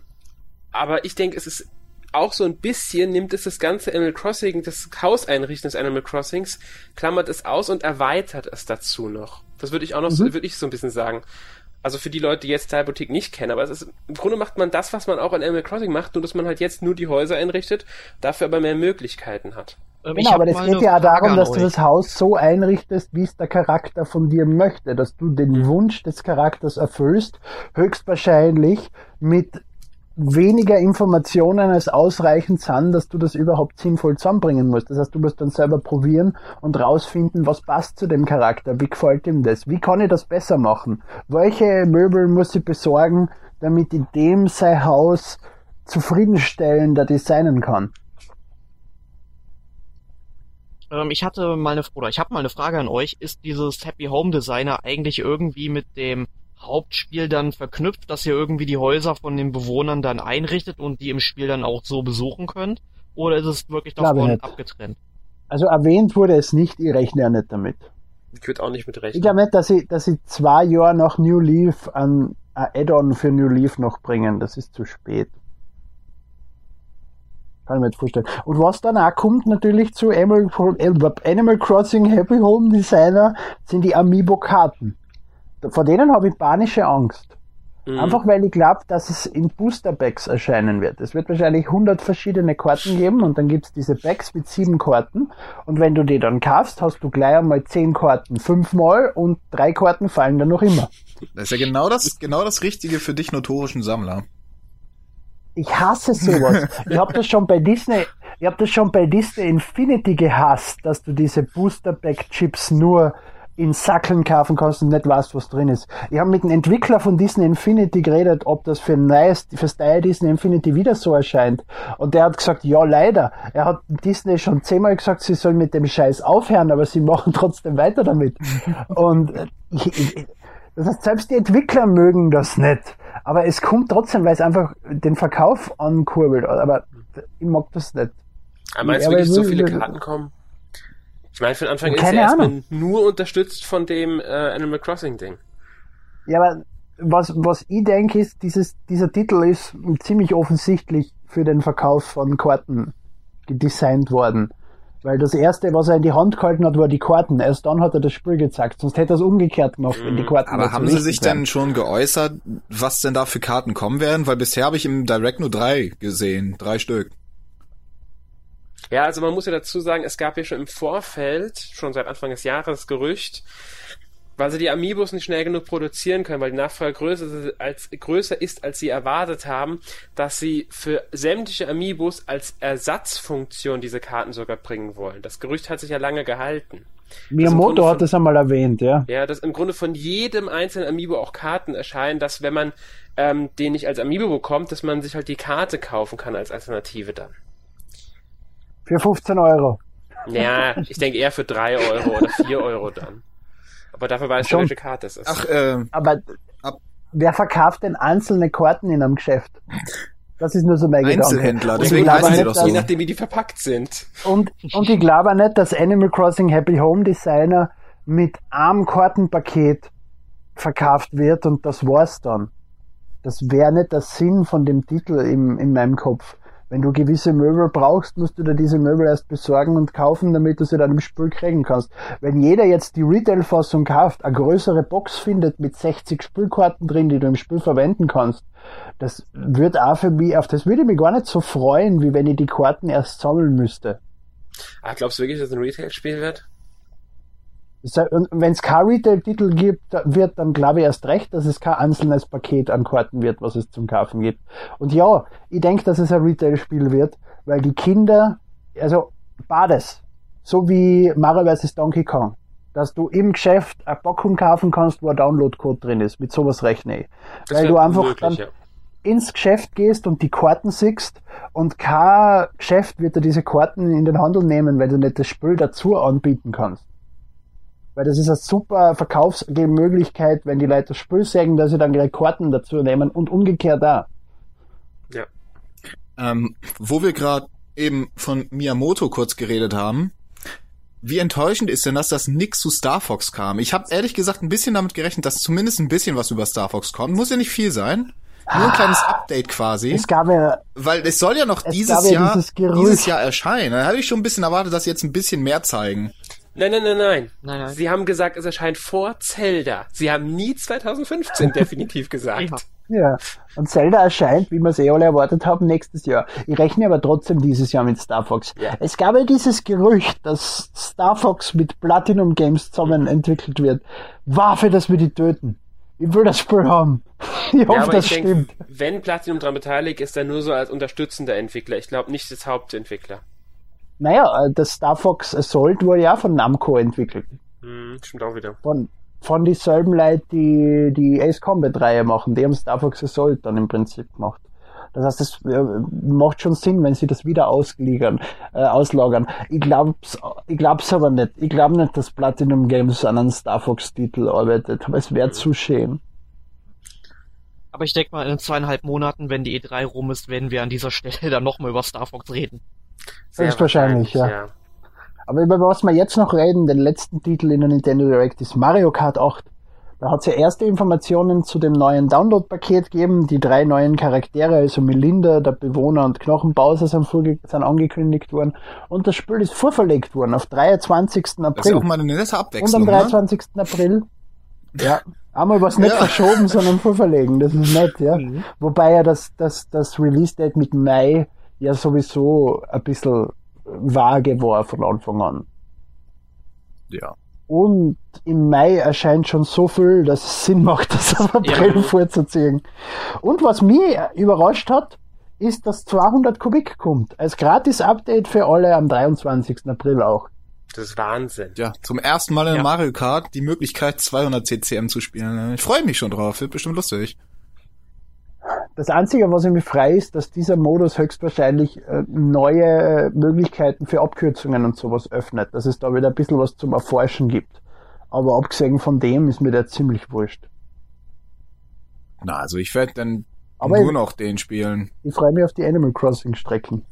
aber ich denke, es ist auch so ein bisschen, nimmt es das ganze Animal Crossing, das Hauseinrichten des Animal Crossings, klammert es aus und erweitert es dazu noch. Das würde ich auch noch, so, würde ich so ein bisschen sagen. Also für die Leute, die jetzt Style Boutique nicht kennen, aber es ist, im Grunde macht man das, was man auch in Animal Crossing macht, nur dass man halt jetzt nur die Häuser einrichtet, dafür aber mehr Möglichkeiten hat. ähm, Genau, aber das geht ja darum, dass du das Haus so einrichtest, wie es der Charakter von dir möchte, dass du den Wunsch des Charakters erfüllst, höchstwahrscheinlich mit weniger Informationen als ausreichend sind, dass du das überhaupt sinnvoll zusammenbringen musst. Das heißt, du musst dann selber probieren und rausfinden, was passt zu dem Charakter, wie gefällt ihm das, wie kann ich das besser machen, welche Möbel muss ich besorgen, damit ich dem sein Haus zufriedenstellender designen kann. Ähm, ich hatte mal eine, oder ich habe mal eine Frage an euch. Ist dieses Happy Home Designer eigentlich irgendwie mit dem Hauptspiel dann verknüpft, dass ihr irgendwie die Häuser von den Bewohnern dann einrichtet und die im Spiel dann auch so besuchen könnt? Oder ist es wirklich davon abgetrennt? Also erwähnt wurde es nicht, ich rechne ja nicht damit. Ich würde auch nicht mit Ich rechnen. glaube nicht, dass sie, dass sie zwei Jahre nach New Leaf ein, ein Add-on für New Leaf noch bringen. Das ist zu spät. Kann ich mir nicht vorstellen. Und was dann auch kommt natürlich zu Animal, Animal Crossing Happy Home Designer sind die Amiibo-Karten. Vor denen habe ich panische Angst. Mhm. Einfach weil ich glaube, dass es in Booster-Packs erscheinen wird. Es wird wahrscheinlich 100 verschiedene Karten geben und dann gibt's diese Packs mit sieben Karten. Und wenn du die dann kaufst, hast du gleich einmal zehn Karten fünfmal und drei Karten fallen dann noch immer. Das ist ja genau das, genau das Richtige für dich notorischen Sammler. Ich hasse sowas. ich habe das schon bei Disney, ich habe das schon bei Disney Infinity gehasst, dass du diese Booster Pack Chips nur in Sackeln kaufen kannst und nicht weißt, was drin ist. Ich habe mit dem Entwickler von Disney Infinity geredet, ob das für neues, fürs neue Disney Infinity wieder so erscheint. Und der hat gesagt, ja, leider. Er hat Disney schon zehnmal gesagt, sie sollen mit dem Scheiß aufhören, aber sie (laughs) machen trotzdem weiter damit. und äh, ich, ich, das heißt, selbst die Entwickler mögen das nicht. Aber es kommt trotzdem, weil es einfach den Verkauf ankurbelt. Aber ich mag das nicht. Aber meinst du Ja, wirklich, so viele Karten kommen? Ich meine, für den Anfang ist Keine er erstmal nur unterstützt von dem äh, Animal Crossing Ding. Ja, aber was, was ich denke ist, dieses, dieser Titel ist ziemlich offensichtlich für den Verkauf von Karten gedesignt worden. Weil das erste, was er in die Hand gehalten hat, war die Karten. Erst dann hat er das Spiel gezeigt. Sonst hätte er es umgekehrt gemacht, wenn die Karten Aber haben sie sich wären. denn schon geäußert, was denn da für Karten kommen werden? Weil bisher habe ich im Direct nur drei gesehen. Drei Stück. Ja, also man muss ja dazu sagen, es gab ja schon im Vorfeld, schon seit Anfang des Jahres, das Gerücht, weil sie die Amiibos nicht schnell genug produzieren können, weil die Nachfrage größer, als, größer ist, als sie erwartet haben, dass sie für sämtliche Amiibos als Ersatzfunktion diese Karten sogar bringen wollen. Das Gerücht hat sich ja lange gehalten. Miyamoto Grunde hat von- das einmal erwähnt, ja. Ja, dass im Grunde von jedem einzelnen Amiibo auch Karten erscheinen, dass wenn man ähm, den nicht als Amiibo bekommt, dass man sich halt die Karte kaufen kann als Alternative dann. Für 15 Euro. Ja, ich denke eher für drei Euro oder vier Euro dann. Aber dafür weiß Schon. man, welche Karte es ist. Ach, äh, Aber Ab- wer verkauft denn einzelne Karten in einem Geschäft? Das ist nur so mein Gedanke. Einzelhändler, Und deswegen ich glaube heißen sie nicht, doch so. Je nachdem, wie die verpackt sind. Und, und ich glaube auch nicht, dass Animal Crossing Happy Home Designer mit einem Kartenpaket verkauft wird und das war's dann. Das wäre nicht der Sinn von dem Titel im, in meinem Kopf. Wenn du gewisse Möbel brauchst, musst du dir diese Möbel erst besorgen und kaufen, damit du sie dann im Spiel kriegen kannst. Wenn jeder jetzt die Retail-Fassung kauft, eine größere Box findet mit 60 Spielkarten drin, die du im Spiel verwenden kannst, das wird auch für mich, auf das würde ich mich gar nicht so freuen, wie wenn ich die Karten erst sammeln müsste. Ah, glaubst du wirklich, dass es ein Retail-Spiel wird? Wenn es kein Retail-Titel gibt, wird dann glaube ich erst recht, dass es kein einzelnes Paket an Karten wird, was es zum Kaufen gibt. Und ja, ich denke, dass es ein Retail-Spiel wird, weil die Kinder, also beides, so wie Mario vs. Donkey Kong, dass du im Geschäft eine Packung kaufen kannst, wo ein Download-Code drin ist. Mit sowas rechne ich. Das weil du einfach möglich, dann ja. ins Geschäft gehst und die Karten siehst und kein Geschäft wird dir diese Karten in den Handel nehmen, weil du nicht das Spiel dazu anbieten kannst. Weil das ist eine super Verkaufsmöglichkeit, wenn die Leute das Spiel sehen, dass sie dann gleich Karten dazu nehmen und umgekehrt auch. Ja. Ähm, wo wir gerade eben von Miyamoto kurz geredet haben, wie enttäuschend ist denn das, dass nix zu Star Fox kam? Ich habe ehrlich gesagt ein bisschen damit gerechnet, dass zumindest ein bisschen was über Star Fox kommt. Muss ja nicht viel sein. Nur ein kleines Update quasi. Es gab ja, Weil es soll ja noch Es dieses ja Jahr, dieses dieses Jahr erscheinen. Da habe ich schon ein bisschen erwartet, dass sie jetzt ein bisschen mehr zeigen. Nein, nein, nein, nein. Nein, nein. Sie haben gesagt, es erscheint vor Zelda. Sie haben nie 2015 (laughs) definitiv gesagt. Ja. ja. Und Zelda erscheint, wie wir es eh alle erwartet haben, nächstes Jahr. Ich rechne aber trotzdem dieses Jahr mit Star Fox. Ja. Es gab ja dieses Gerücht, dass Star Fox mit Platinum Games zusammen entwickelt wird. Waffe, dass wir die töten. Ich will das Spiel haben. (laughs) Ich hoffe, Ja, das ich stimmt. wenn Platinum daran beteiligt, ist er nur so als unterstützender Entwickler. Ich glaube nicht als Hauptentwickler. Naja, äh, das Star Fox Assault wurde ja von Namco entwickelt. Hm, stimmt auch wieder. Von, von dieselben Leuten, die die Ace Combat Reihe machen. Die haben Star Fox Assault dann im Prinzip gemacht. Das heißt, es äh, macht schon Sinn, wenn sie das wieder ausgliedern, äh, auslagern. Ich glaub's, ich glaub's aber nicht. Ich glaube nicht, dass Platinum Games an einem Star Fox Titel arbeitet. Aber es wäre zu schön. Aber ich denke mal, in zweieinhalb Monaten, wenn die E3 rum ist, werden wir an dieser Stelle (laughs) dann nochmal über Star Fox reden. Sehr Höchstwahrscheinlich, ja. Aber über was wir jetzt noch reden, den letzten Titel in der Nintendo Direct ist Mario Kart 8. Da hat es ja erste Informationen zu dem neuen Download-Paket gegeben. Die drei neuen Charaktere, also Melinda, der Bewohner und Knochenbowser sind, vorge- sind angekündigt worden. Und das Spiel ist vorverlegt worden auf 23. Das ist ja April. auch mal eine nette Und am Abwechslung. Ne? 23. April. Ja. Einmal was nicht Ja. verschoben, sondern vorverlegen. Das ist nett, ja. Mhm. Wobei ja das, das, das Release-Date mit Mai ja sowieso ein bisschen vage war von Anfang an. Ja. Und im Mai erscheint schon so viel, dass es Sinn macht, (laughs) das auf April Ja. vorzuziehen. Und was mich überrascht hat, ist, dass 200 Kubik kommt. Als Gratis-Update für alle am 23. April auch. Das ist Wahnsinn. Ja, zum ersten Mal in Ja. Mario Kart die Möglichkeit 200 CCM zu spielen. Ich freue mich schon drauf, wird bestimmt lustig. Das Einzige, was mich frei ist, dass dieser Modus höchstwahrscheinlich äh, neue Möglichkeiten für Abkürzungen und sowas öffnet, dass es da wieder ein bisschen was zum Erforschen gibt. Aber abgesehen von dem ist mir der ziemlich wurscht. Na, also ich werde dann Aber nur ich- noch den spielen. Ich freue mich auf die Animal Crossing Strecken.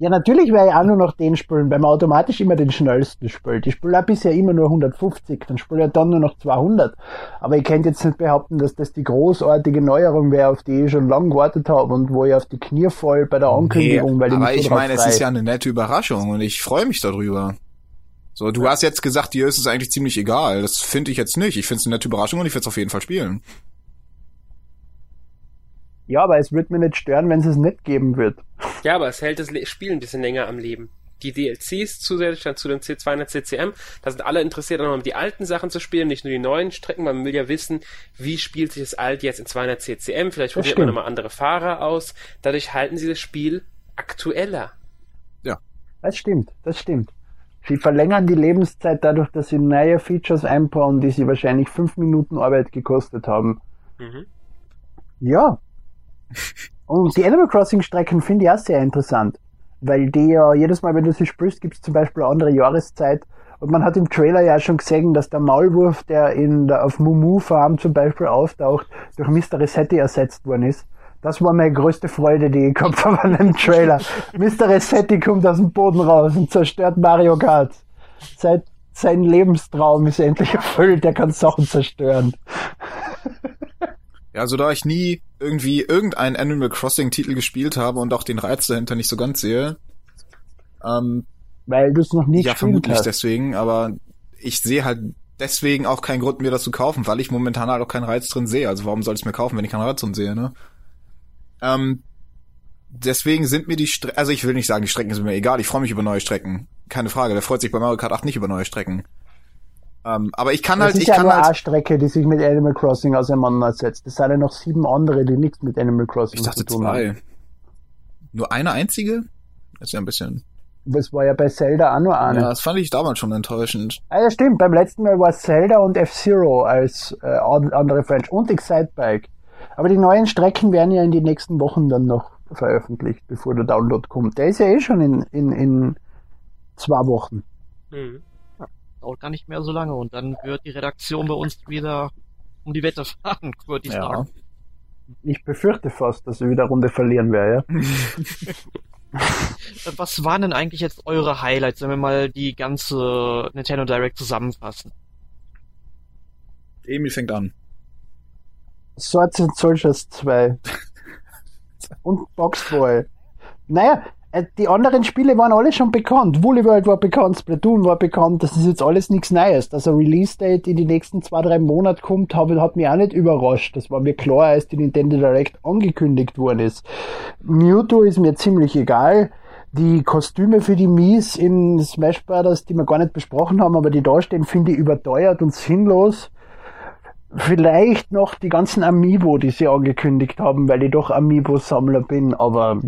Ja, natürlich werde ich auch nur noch den spielen, weil man automatisch immer den schnellsten spielt. Ich spiele bisher immer nur 150, dann spiele ich dann nur noch 200. Aber ich könnte jetzt nicht behaupten, dass das die großartige Neuerung wäre, auf die ich schon lange gewartet habe und wo ich auf die Knie fall bei der Ankündigung, weil ich aber ich meine, es ist ja eine nette Überraschung und ich freue mich darüber. So, du hast jetzt gesagt, dir ist es eigentlich ziemlich egal. Das finde ich jetzt nicht. Ich finde es eine nette Überraschung und ich werde es auf jeden Fall spielen. Ja, aber es wird mir nicht stören, wenn es es nicht geben wird. Ja, aber es hält das Spiel ein bisschen länger am Leben. Die DLCs zusätzlich dann zu den C200 CCM, da sind alle interessiert, auch noch die alten Sachen zu spielen, nicht nur die neuen Strecken. Man will ja wissen, wie spielt sich das alt jetzt in 200 CCM. Vielleicht probiert man nochmal andere Fahrer aus. Dadurch halten sie das Spiel aktueller. Das stimmt, das stimmt. Sie verlängern die Lebenszeit dadurch, dass sie neue Features einbauen, die sie wahrscheinlich fünf Minuten Arbeit gekostet haben. Mhm. Ja. Und die Animal Crossing Strecken finde ich auch sehr interessant, weil die ja jedes Mal, wenn du sie spielst, gibt es zum Beispiel eine andere Jahreszeit. Und man hat im Trailer ja schon gesehen, dass der Maulwurf, der in der auf Mumu Farm zum Beispiel auftaucht, durch Mr. Resetti ersetzt worden ist. Das war meine größte Freude, die ich gehabt (laughs) habe an dem Trailer. Mr. Resetti kommt aus dem Boden raus und zerstört Mario Kart. Seit sein Lebenstraum ist endlich erfüllt, er kann Sachen zerstören. (laughs) Ja, also da ich nie irgendwie irgendeinen Animal Crossing Titel gespielt habe und auch den Reiz dahinter nicht so ganz sehe, ähm, Weil du es noch nie ja, vermutlich hast. deswegen, aber ich sehe halt deswegen auch keinen Grund, mir das zu kaufen, weil ich momentan halt auch keinen Reiz drin sehe. Also warum soll ich es mir kaufen, wenn ich keinen Reiz drin sehe, ne? Ähm, deswegen sind mir die Strecken, also ich will nicht sagen, die Strecken sind mir egal, ich freue mich über neue Strecken. Keine Frage, wer freut sich bei Mario Kart 8 nicht über neue Strecken? Ähm, aber ich kann Das halt, ist ich ja kann nur eine halt, Strecke, die sich mit Animal Crossing auseinandersetzt. Es sind ja noch sieben andere, die nichts mit Animal Crossing ich dachte zu tun haben. zwei. Nur eine einzige? Das ist ja ein bisschen, Das war ja bei Zelda auch nur eine. ja, das fand ich damals schon enttäuschend. Ah, ja, stimmt. Beim letzten Mal war es Zelda und F-Zero als äh, an- andere French und Excitebike. Aber die neuen Strecken werden ja in den nächsten Wochen dann noch veröffentlicht, bevor der Download kommt. Der ist ja eh schon in, in, in zwei Wochen. Mhm. Dauert gar nicht mehr so lange und dann wird die Redaktion bei uns wieder um die Wette fahren, (laughs) würde ich Ja. sagen. Ich befürchte fast, dass wir wieder Runde verlieren werde. Ja? (laughs) Äh, Was waren denn eigentlich jetzt eure Highlights, wenn wir mal die ganze Nintendo Direct zusammenfassen? Emil fängt an. Swords and Soldiers 2. (laughs) und Boxboy. Naja, die anderen Spiele waren alle schon bekannt. Woolly World war bekannt, Splatoon war bekannt, das ist jetzt alles nichts Neues. Dass ein Release-Date in die nächsten zwei, drei Monate kommt, hat, mich auch nicht überrascht. Das war mir klar, als die Nintendo Direct angekündigt worden ist. Mewtwo ist mir ziemlich egal. Die Kostüme für die Mies in Smash Brothers, die wir gar nicht besprochen haben, aber die da stehen, finde ich überteuert und sinnlos. Vielleicht noch die ganzen Amiibo, die sie angekündigt haben, weil ich doch Amiibo-Sammler bin, aber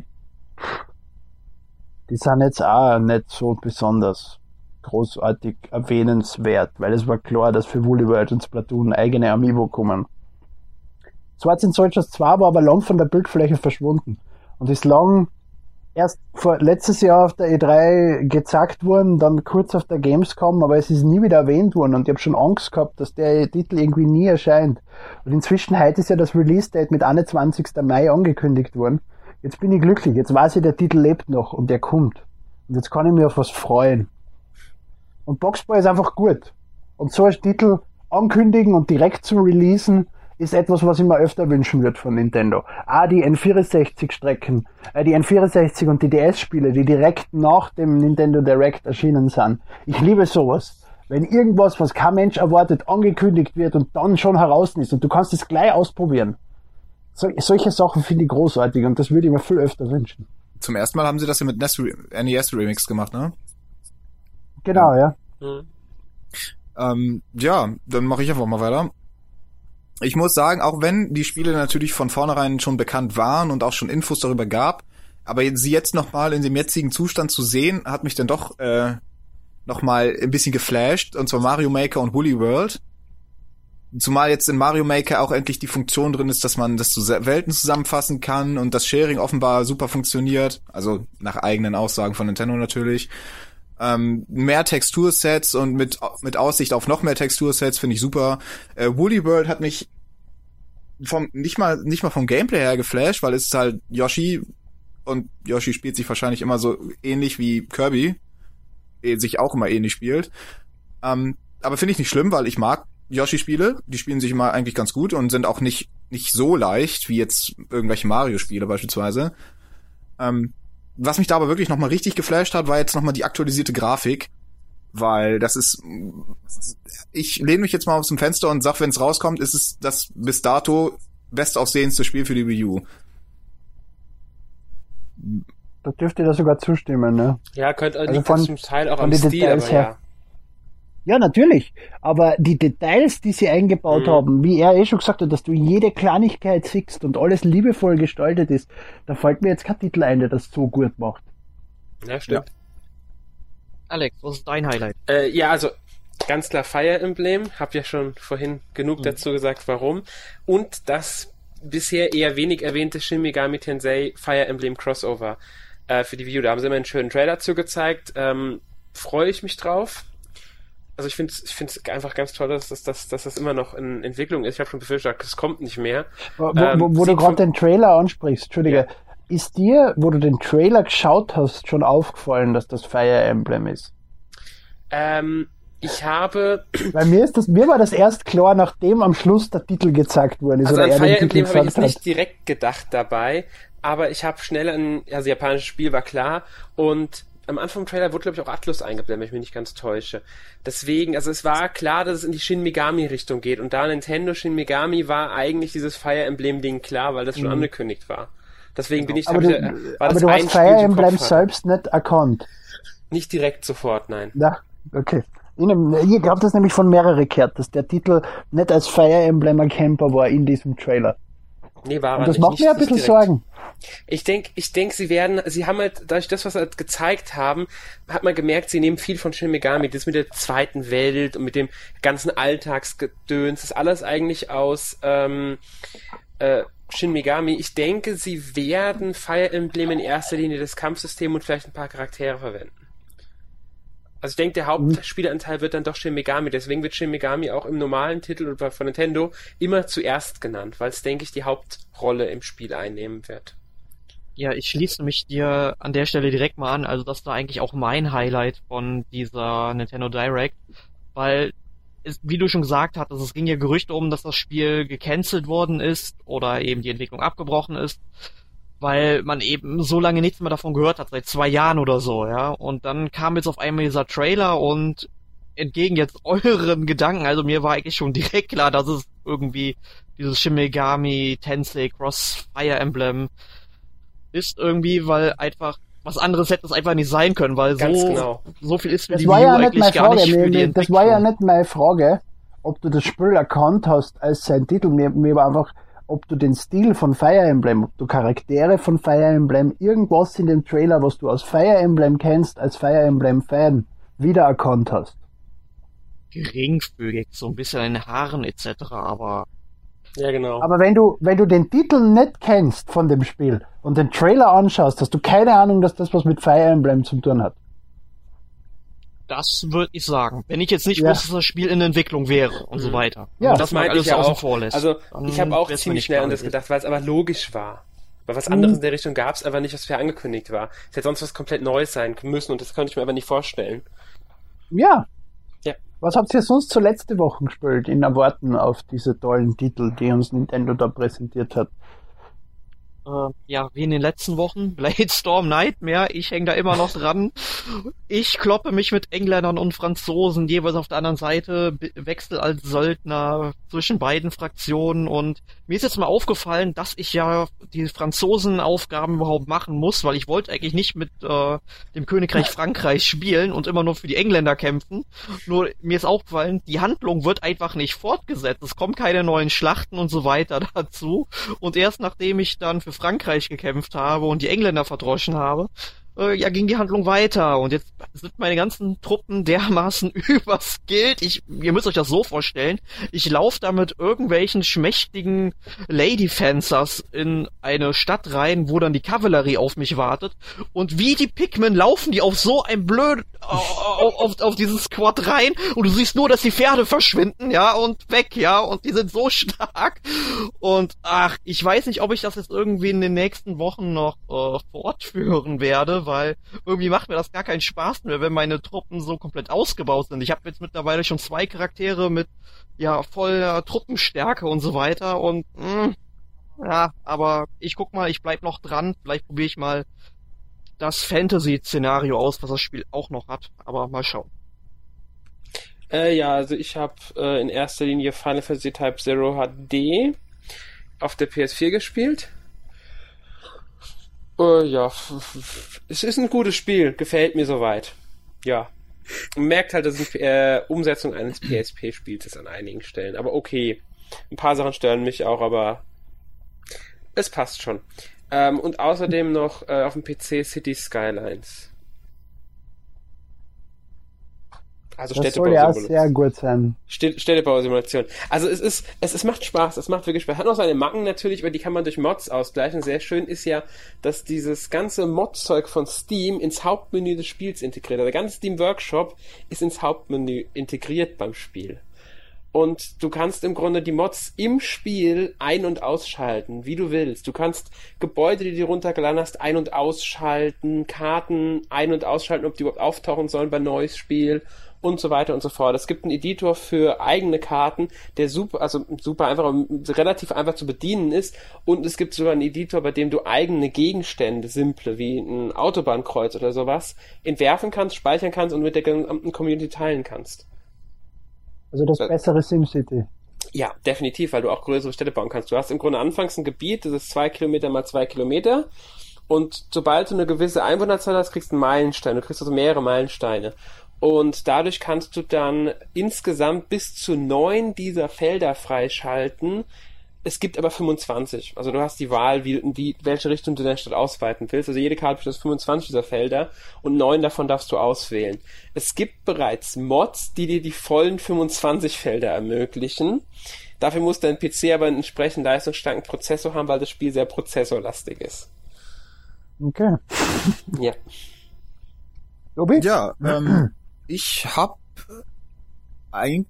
die sind jetzt auch nicht so besonders großartig erwähnenswert, weil es war klar, dass für Woolly World und Splatoon eigene Amiibo kommen. Swords and Soldiers 2 war aber lang von der Bildfläche verschwunden und ist lang erst vor letztes Jahr auf der E3 gezeigt worden, dann kurz auf der Gamescom, aber es ist nie wieder erwähnt worden und ich habe schon Angst gehabt, dass der Titel irgendwie nie erscheint. Und inzwischen heute ist ja das Release-Date mit 21. Mai angekündigt worden. Jetzt bin ich glücklich, jetzt weiß ich, der Titel lebt noch und der kommt. Und jetzt kann ich mich auf was freuen. Und Boxboy ist einfach gut. Und so ein Titel ankündigen und direkt zu releasen, ist etwas, was ich mir öfter wünschen würde von Nintendo. Ah, die N64-Strecken, äh, die N64 und die DS-Spiele, die direkt nach dem Nintendo Direct erschienen sind. Ich liebe sowas. Wenn irgendwas, was kein Mensch erwartet, angekündigt wird und dann schon heraus ist und du kannst es gleich ausprobieren. So, solche Sachen finde ich großartig und das würde ich mir viel öfter wünschen. Zum ersten Mal haben sie das ja mit NES, Re- NES Remix gemacht, ne? Genau, ja. Mhm. Ähm, ja, dann mache ich einfach mal weiter. Ich muss sagen, auch wenn die Spiele natürlich von vornherein schon bekannt waren und auch schon Infos darüber gab, Aber sie jetzt nochmal in dem jetzigen Zustand zu sehen, hat mich dann doch äh, nochmal ein bisschen geflasht. Und zwar Mario Maker und Woolly World. Zumal jetzt in Mario Maker auch endlich die Funktion drin ist, dass man das zu Welten zusammenfassen kann und das Sharing offenbar super funktioniert. Also nach eigenen Aussagen von Nintendo natürlich. Ähm, mehr Textursets und mit, mit Aussicht auf noch mehr Textursets finde ich super. Äh, Woolly World hat mich vom, nicht mal, nicht mal vom Gameplay her geflasht, weil es ist halt Yoshi und Yoshi spielt sich wahrscheinlich immer so ähnlich wie Kirby, eh sich auch immer ähnlich spielt. Ähm, aber finde ich nicht schlimm, weil ich mag Yoshi-Spiele, die spielen sich immer eigentlich ganz gut und sind auch nicht, nicht so leicht wie jetzt irgendwelche Mario-Spiele beispielsweise. Ähm, was mich da aber wirklich nochmal richtig geflasht hat, war jetzt nochmal die aktualisierte Grafik. Weil das ist, ich lehne mich jetzt mal aus dem Fenster und sag, wenn es rauskommt, ist es das bis dato bestaussehendste Spiel für die Wii U. Da dürfte ihr da sogar zustimmen, ne? Ja, könnte also von, zum Teil auch am Stil, aber ja. Ja, natürlich. Aber die Details, die sie eingebaut mhm. haben, wie er eh schon gesagt hat, dass du jede Kleinigkeit siehst und alles liebevoll gestaltet ist, da fällt mir jetzt kein Titel ein, der das so gut macht. Ja, stimmt. Ja. Alex, was ist dein Highlight? Äh, ja, also ganz klar Fire Emblem. Hab ja schon vorhin genug mhm. dazu gesagt, warum. Und das bisher eher wenig erwähnte Shin Megami Tensei Fire Emblem Crossover äh, für die View. Da haben sie immer einen schönen Trailer zugezeigt. Ähm, Freue ich mich drauf also ich finde es ich find's einfach ganz toll, dass, dass, dass, dass das immer noch in Entwicklung ist. Ich habe schon befürchtet, es kommt nicht mehr. Wo, ähm, wo, wo du gerade den Trailer ansprichst, Entschuldige, ja. ist dir, wo du den Trailer geschaut hast, schon aufgefallen, dass das Fire Emblem ist? Ähm, ich habe. (clears throat) Bei mir ist das, mir war das erst klar, nachdem am Schluss der Titel gezeigt worden ist. Also an Fire Emblem habe ich jetzt nicht direkt gedacht dabei, aber ich habe schnell ein, also japanisches Spiel war klar und am Anfang im Trailer wurde, glaube ich, auch Atlus eingeblendet, wenn ich mich nicht ganz täusche. Deswegen, also es war klar, dass es in die Shin Megami-Richtung geht. Und da Nintendo Shin Megami war eigentlich dieses Fire Emblem-Ding klar, weil das schon mhm. angekündigt war. Deswegen bin ich aber du, war aber du hast Fire Emblem selbst nicht erkannt. Nicht direkt sofort, nein. Ja, okay. Ich glaube das nämlich von mehreren gehört, dass der Titel nicht als Fire Emblem erkennbar war in diesem Trailer. Nee, war Und das macht mir ein bisschen Sorgen. Ich denke, ich denk, sie werden, sie haben halt, dadurch das, was sie halt gezeigt haben, hat man gemerkt, sie nehmen viel von Shin Megami, das mit der zweiten Welt und mit dem ganzen Alltagsgedöns, das ist alles eigentlich aus ähm, äh, Shin Megami. Ich denke, sie werden Fire Emblem in erster Linie das Kampfsystem und vielleicht ein paar Charaktere verwenden. Also ich denke, der Hauptspielanteil wird dann doch Shin Megami. Deswegen wird Shin Megami auch im normalen Titel von Nintendo immer zuerst genannt, weil es, denke ich, die Hauptrolle im Spiel einnehmen wird. Ja, ich schließe mich dir an der Stelle direkt mal an. Also das war eigentlich auch mein Highlight von dieser Nintendo Direct, weil es, wie du schon gesagt hattest, es ging ja Gerüchte um, dass das Spiel gecancelt worden ist oder eben die Entwicklung abgebrochen ist weil man eben so lange nichts mehr davon gehört hat, seit zwei Jahren oder so, ja. Und dann kam jetzt auf einmal dieser Trailer und entgegen jetzt (laughs) euren Gedanken, also mir war eigentlich schon direkt klar, dass es irgendwie dieses Shimegami Tensei Cross Fire Emblem ist irgendwie, weil einfach was anderes hätte es einfach nicht sein können, weil Ganz so, genau. so viel ist für das die war ja eigentlich nicht gar Frage. mir, die Das war ja nicht meine Frage, ob du das Spiel erkannt hast als sein Titel. Mir, mir war einfach ob du den Stil von Fire Emblem, ob du Charaktere von Fire Emblem, irgendwas in dem Trailer, was du aus Fire Emblem kennst, als Fire Emblem Fan wiedererkannt hast. Geringfügig, so ein bisschen in den Haaren etc., aber ja, genau. Aber wenn du, wenn du den Titel nicht kennst von dem Spiel und den Trailer anschaust, hast du keine Ahnung, dass das was mit Fire Emblem zu tun hat. Das würde ich sagen. Wenn ich jetzt nicht ja. wusste, dass das Spiel in Entwicklung wäre und mhm. so weiter. Ja, und das meinte ich ja außen auch. vor lässt. Also ich habe auch ziemlich schnell an das gedacht, weil es aber logisch war. Weil was anderes mhm. in der Richtung gab es aber nicht, was für angekündigt war. Es hätte sonst was komplett Neues sein müssen und das konnte ich mir aber nicht vorstellen. Ja. Ja. Was habt ihr sonst zur letzte Woche gespielt in Erwarten auf diese tollen Titel, die uns Nintendo da präsentiert hat? Äh, ja, wie in den letzten Wochen, (laughs) Blade Storm Nightmare, ich hänge da immer noch dran. Ich kloppe mich mit Engländern und Franzosen jeweils auf der anderen Seite, wechsel als Söldner zwischen beiden Fraktionen und mir ist jetzt mal aufgefallen, dass ich ja die Franzosen-Aufgaben überhaupt machen muss, weil ich wollte eigentlich nicht mit äh, dem Königreich Frankreich spielen und immer nur für die Engländer kämpfen. Nur mir ist aufgefallen, die Handlung wird einfach nicht fortgesetzt. Es kommen keine neuen Schlachten und so weiter (laughs) dazu. Und erst nachdem ich dann für für Frankreich gekämpft habe und die Engländer verdroschen habe, äh, ja, ging die Handlung weiter und jetzt sind meine ganzen Truppen dermaßen (laughs) überskillt. Ich, ihr müsst euch das so vorstellen. Ich laufe da mit irgendwelchen schmächtigen Lady Fencers in eine Stadt rein, wo dann die Kavallerie auf mich wartet und wie die Pikmin laufen die auf so ein blöd auf, auf, auf dieses Squad rein und du siehst nur, dass die Pferde verschwinden, ja, und weg, ja, und die sind so (laughs) stark und ach, ich weiß nicht, ob ich das jetzt irgendwie in den nächsten Wochen noch äh, fortführen werde, weil irgendwie macht mir das gar keinen Spaß mehr, wenn meine Truppen so komplett ausgebaut sind. Ich habe jetzt mittlerweile schon zwei Charaktere mit ja voller Truppenstärke und so weiter und mh, mm, ja, aber ich guck mal, ich bleib noch dran, vielleicht probiere ich mal das Fantasy-Szenario aus, was das Spiel auch noch hat, aber mal schauen. Äh, ja, also ich habe äh, in erster Linie Final Fantasy Type Zero HD auf der PS4 gespielt. Äh, ja, es ist ein gutes Spiel, gefällt mir soweit. Ja. Man merkt halt, dass es eine äh, Umsetzung eines PSP-Spiels ist an einigen Stellen. Aber okay. Ein paar Sachen stören mich auch, aber es passt schon. Ähm, und außerdem noch äh, auf dem PC City Skylines. Also das soll ja sehr gut sein. Städtebausimulation. Also es ist, es, es macht Spaß, es macht wirklich Spaß. Hat noch seine Macken natürlich, aber die kann man durch Mods ausgleichen. Sehr schön ist ja, dass dieses ganze Mod-Zeug von Steam ins Hauptmenü des Spiels integriert. Also der ganze Steam Workshop ist ins Hauptmenü integriert beim Spiel. Und du kannst im Grunde die Mods im Spiel ein- und ausschalten, wie du willst. Du kannst Gebäude, die du runtergeladen hast, ein- und ausschalten, Karten ein- und ausschalten, ob die überhaupt auftauchen sollen bei neues Spiel und so weiter und so fort. Es gibt einen Editor für eigene Karten, der super, also super einfach, relativ einfach zu bedienen ist. Und es gibt sogar einen Editor, bei dem du eigene Gegenstände, simple, wie ein Autobahnkreuz oder sowas, entwerfen kannst, speichern kannst und mit der gesamten Community teilen kannst. Also das, das bessere SimCity. Ja, definitiv, weil du auch größere Städte bauen kannst. Du hast im Grunde anfangs ein Gebiet, das ist zwei Kilometer mal zwei Kilometer. Und sobald du eine gewisse Einwohnerzahl hast, kriegst du einen Meilenstein. Du kriegst also mehrere Meilensteine. Und dadurch kannst du dann insgesamt bis zu neun dieser Felder freischalten. Es gibt aber 25. Also du hast die Wahl, wie, wie, welche Richtung du deine Stadt ausweiten willst. Also jede Karte besteht aus 25 dieser Felder und neun davon darfst du auswählen. Es gibt bereits Mods, die dir die vollen 25 Felder ermöglichen. Dafür muss dein PC aber einen entsprechend leistungsstarken Prozessor haben, weil das Spiel sehr prozessorlastig ist. Okay. Ja. Ja, ähm, ich habe ein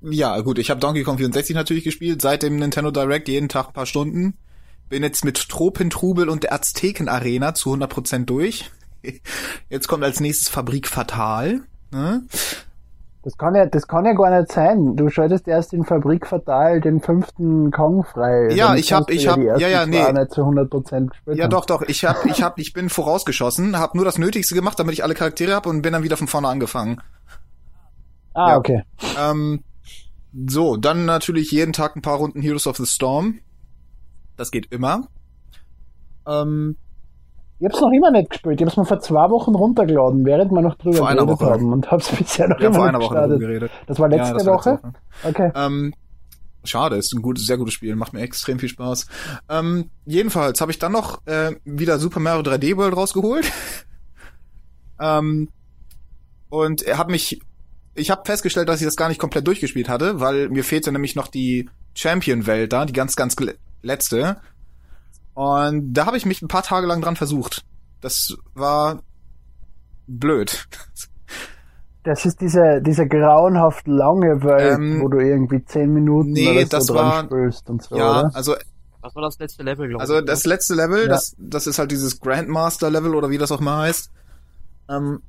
ja, gut, ich habe Donkey Kong 64 natürlich gespielt, seit dem Nintendo Direct jeden Tag ein paar Stunden. Bin jetzt mit Tropentrubel und der Azteken Arena zu 100% durch. (laughs) Jetzt kommt als nächstes Fabrik Fatal. Ne? Das kann ja, das kann ja gar nicht sein. Du schaltest erst in Fabrik Fatal den fünften Kong frei. Ja, ich hab, ich hab, ja, ja, nee. Nicht zu 100% gespielt ja, doch, doch. Ich hab, ich hab, ich bin vorausgeschossen, hab nur das Nötigste gemacht, damit ich alle Charaktere hab und bin dann wieder von vorne angefangen. Ah, ja. okay. Ähm, so, dann natürlich jeden Tag ein paar Runden Heroes of the Storm. Das geht immer. Ähm, ich hab's noch immer nicht gespielt. Ich hab's mir vor zwei Wochen runtergeladen, während wir noch drüber vor geredet Woche. haben und hab's (laughs) bisher noch ja, immer vor einer Woche geredet. Das war letzte, ja, das war Woche? Woche? Okay. Ähm, schade, ist ein gutes, sehr gutes Spiel, macht mir extrem viel Spaß. Ähm, jedenfalls habe ich dann noch äh, wieder Super Mario 3D World rausgeholt. (laughs) ähm, und habe mich ich habe festgestellt, dass ich das gar nicht komplett durchgespielt hatte, weil mir fehlte nämlich noch die Champion-Welt da, die ganz, ganz letzte. Und da habe ich mich ein paar Tage lang dran versucht. Das war blöd. Das ist diese, diese grauenhaft lange Welt, ähm, wo du irgendwie zehn Minuten nee, oder so das dran war, spielst und so, ja, oder? also das war das letzte Level, glaube also ich. Also das letzte Level, ja. das, das ist halt dieses Grandmaster-Level oder wie das auch mal heißt. Ähm,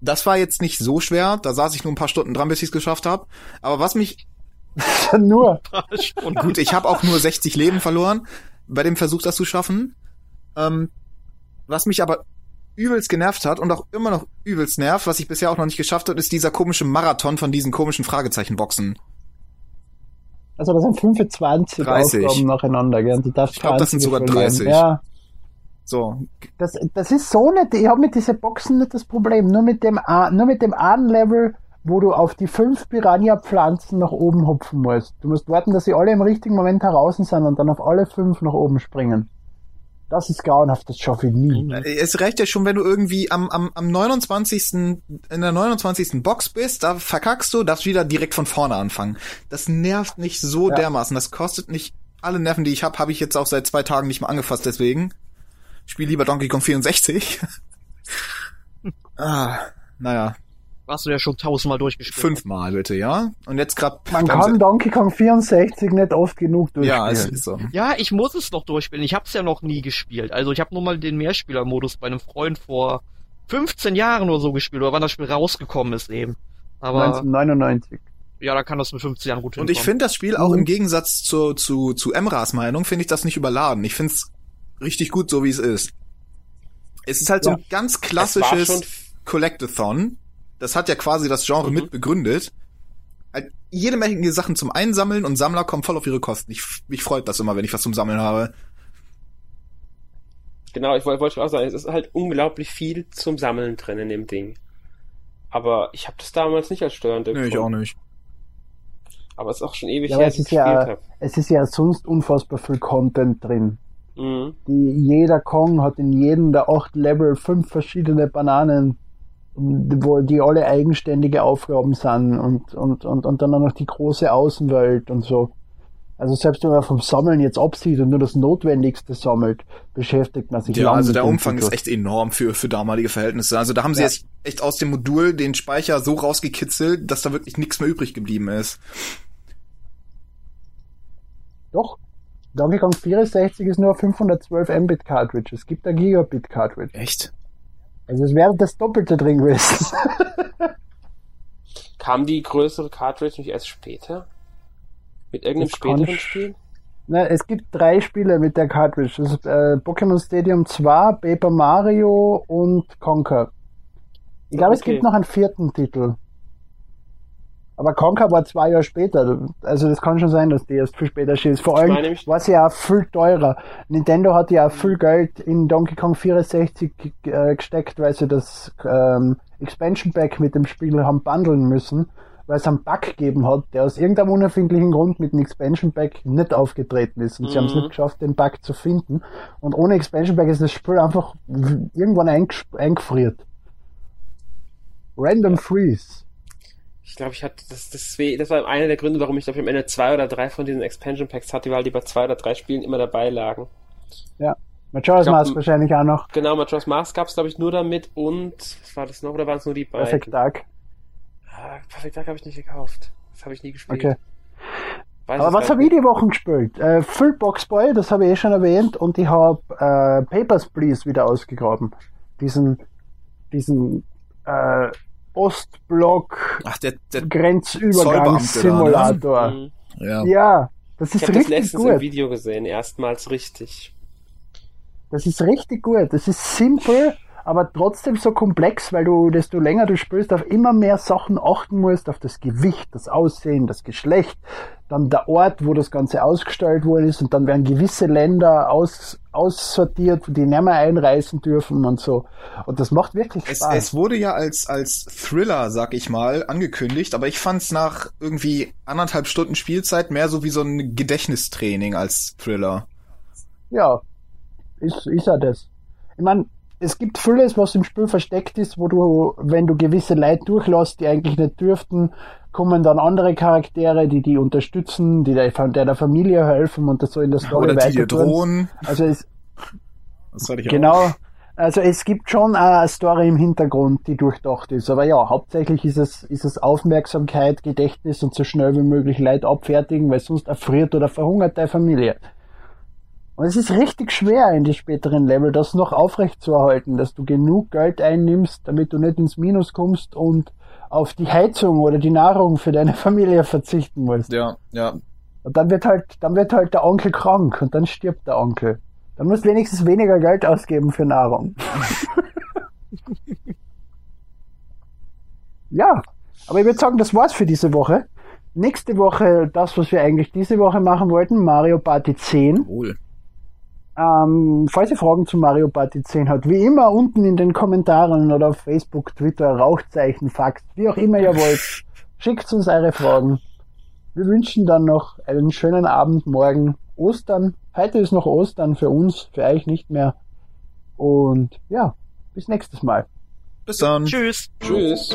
das war jetzt nicht so schwer. Da saß ich nur ein paar Stunden dran, bis ich es geschafft habe. Aber was mich (laughs) nur und gut, ich habe auch nur 60 Leben verloren bei dem Versuch, das zu schaffen. Ähm, was mich aber übelst genervt hat und auch immer noch übelst nervt, was ich bisher auch noch nicht geschafft habe, ist dieser komische Marathon von diesen komischen Fragezeichenboxen. Also das sind 25 30. Aufgaben nacheinander, gell? Du darfst ich glaube, das sind sogar 30. Ja. So. Das, das ist so nicht, ich habe mit diesen Boxen nicht das Problem. Nur mit dem, nur mit dem einen Level, wo du auf die fünf Piranha-Pflanzen nach oben hupfen musst. Du musst warten, dass sie alle im richtigen Moment heraus sind und dann auf alle fünf nach oben springen. Das ist grauenhaft, das schaffe ich nie. Mhm. Es reicht ja schon, wenn du irgendwie am, am, am 29. in der 29. Box bist, da verkackst du, darfst wieder direkt von vorne anfangen. Das nervt nicht so Ja. dermaßen. Das kostet nicht alle Nerven, die ich habe, habe ich jetzt auch seit zwei Tagen nicht mehr angefasst, deswegen. Spiel lieber Donkey Kong 64. (laughs) ah, naja, Warst du ja schon tausendmal durchgespielt. fünfmal bitte, ja? Und jetzt grad. Man kann Donkey Kong 64 nicht oft genug durchspielen. Ja, es ist so. Ja, ich muss es noch durchspielen. Ich hab's ja noch nie gespielt. Also ich habe nur mal den Mehrspielermodus bei einem Freund vor 15 Jahren oder so gespielt, oder wann das Spiel rausgekommen ist eben. Aber 1999. ja, da kann das mit 15 Jahren gut Und ich hinkommen. finde das Spiel auch Mhm. im Gegensatz zu, zu, zu Emras Meinung, finde ich das nicht überladen. Ich finde es richtig gut, so wie es ist. Es ist halt so Ja. ein ganz klassisches Collectathon. Das hat ja quasi das Genre Mhm. mit begründet. Halt jede Menge Sachen zum Einsammeln und Sammler kommen voll auf ihre Kosten. Ich, mich freut das immer, wenn ich was zum Sammeln habe. Genau, ich wollte wollte auch sagen, es ist halt unglaublich viel zum Sammeln drin in dem Ding. Aber ich habe das damals nicht als störend Nee, ich auch nicht. Aber es ist auch schon ewig Ja, her, dass es ich ist ja, gespielt habe. es ist ja sonst unfassbar viel Content drin. Mhm. Die, jeder Kong hat in jedem der acht Level fünf verschiedene Bananen, wo die alle eigenständige Aufgaben sind und, und, und, und dann auch noch die große Außenwelt und so. Also selbst wenn man vom Sammeln jetzt absieht und nur das Notwendigste sammelt, beschäftigt man sich Ja, also der Umfang ist Titel. echt enorm für, für damalige Verhältnisse. Also da haben sie Ja. jetzt echt aus dem Modul den Speicher so rausgekitzelt, dass da wirklich nichts mehr übrig geblieben ist. Doch. Donkey Kong 64 ist nur 512 Mbit Cartridge. Es gibt ein Gigabit Cartridge. Echt? Also es wäre das Doppelte drin gewesen. (laughs) Kam die größere Cartridge nicht erst später? Mit irgendeinem Das späteren ich- Spiel? Na, es gibt drei Spiele mit der Cartridge. Das ist äh, Pokémon Stadium 2, Paper Mario und Conker. Ich glaube, es Okay. gibt noch einen vierten Titel. Aber Conker war zwei Jahre später. Also das kann schon sein, dass die erst viel später ist. Vor allem war sie ja auch viel teurer. Nintendo hat ja auch viel Geld in Donkey Kong 64 ge- äh, gesteckt, weil sie das ähm, Expansion Pack mit dem Spiel haben bundeln müssen, weil es einen Bug gegeben hat, der aus irgendeinem unerfindlichen Grund mit dem Expansion Pack nicht aufgetreten ist. Und sie haben es Mhm. nicht geschafft, den Bug zu finden. Und ohne Expansion Pack ist das Spiel einfach irgendwann eingefriert. Random Freeze. Ich glaube, ich hatte das, das, das war einer der Gründe, warum ich glaube ich am Ende zwei oder drei von diesen Expansion Packs hatte, weil die bei zwei oder drei Spielen immer dabei lagen. Majora's glaub, Mask wahrscheinlich auch noch. Genau, Majora's Mask gab es glaube ich nur damit und was war das noch oder waren es nur die beiden? Perfect Dark. Ah, Perfect Dark habe ich nicht gekauft. Das habe ich nie gespielt. Okay. Weiß Aber was habe ich die Wochen gespielt? Äh, Full Box Boy, das habe ich eh schon erwähnt, und ich habe äh, Papers, Please wieder ausgegraben. Diesen, diesen äh, Ostblock Ach, der, der, Grenzübergangssimulator. Mhm. ja. Ja, das Ich ist habe das richtig letztens im gut. Video gesehen, erstmals richtig. Das ist richtig gut. Das ist simpel, aber trotzdem so komplex, weil du, desto länger du spielst, auf immer mehr Sachen achten musst, auf das Gewicht, das Aussehen, das Geschlecht, dann der Ort, wo das Ganze ausgestellt worden ist und dann werden gewisse Länder aus, aussortiert, die nicht mehr einreisen dürfen und so. Und das macht wirklich Es, Spaß. es wurde ja als, als Thriller, sag ich mal, angekündigt, aber ich fand's nach irgendwie anderthalb Stunden Spielzeit mehr so wie so ein Gedächtnistraining als Thriller. Ja, ist, ist ja das. Ich meine, es gibt vieles, was im Spiel versteckt ist, wo du, wenn du gewisse Leute durchlässt, die eigentlich nicht dürften, kommen dann andere Charaktere, die die unterstützen, die der, der Familie helfen und das so in der Story Oder die dir drohen. Also es, Das hatte ich auch. genau, also es gibt schon eine Story im Hintergrund, die durchdacht ist. Aber ja, hauptsächlich ist es, ist es Aufmerksamkeit, Gedächtnis und so schnell wie möglich Leid abfertigen, weil sonst erfriert oder verhungert deine Familie. Und es ist richtig schwer in die späteren Level, das noch aufrecht zu erhalten, dass du genug Geld einnimmst, damit du nicht ins Minus kommst und auf die Heizung oder die Nahrung für deine (laughs) Familie verzichten musst. Ja, ja. Und dann wird halt, dann wird halt der Onkel krank und dann stirbt der Onkel. Dann musst du wenigstens weniger Geld ausgeben für Nahrung. (laughs) ja, aber ich würde sagen, das war's für diese Woche. Nächste Woche das, was wir eigentlich diese Woche machen wollten, Mario Party 10. Wohl. Ähm, falls ihr Fragen zu Mario Party 10 habt, wie immer unten in den Kommentaren oder auf Facebook, Twitter, Rauchzeichen, Fax, wie auch immer ihr wollt, (laughs) schickt uns eure Fragen. Wir wünschen dann noch einen schönen Abend, morgen Ostern. Heute ist noch Ostern für uns, für euch nicht mehr. Und ja, bis nächstes Mal. Bis dann. Tschüss. Tschüss.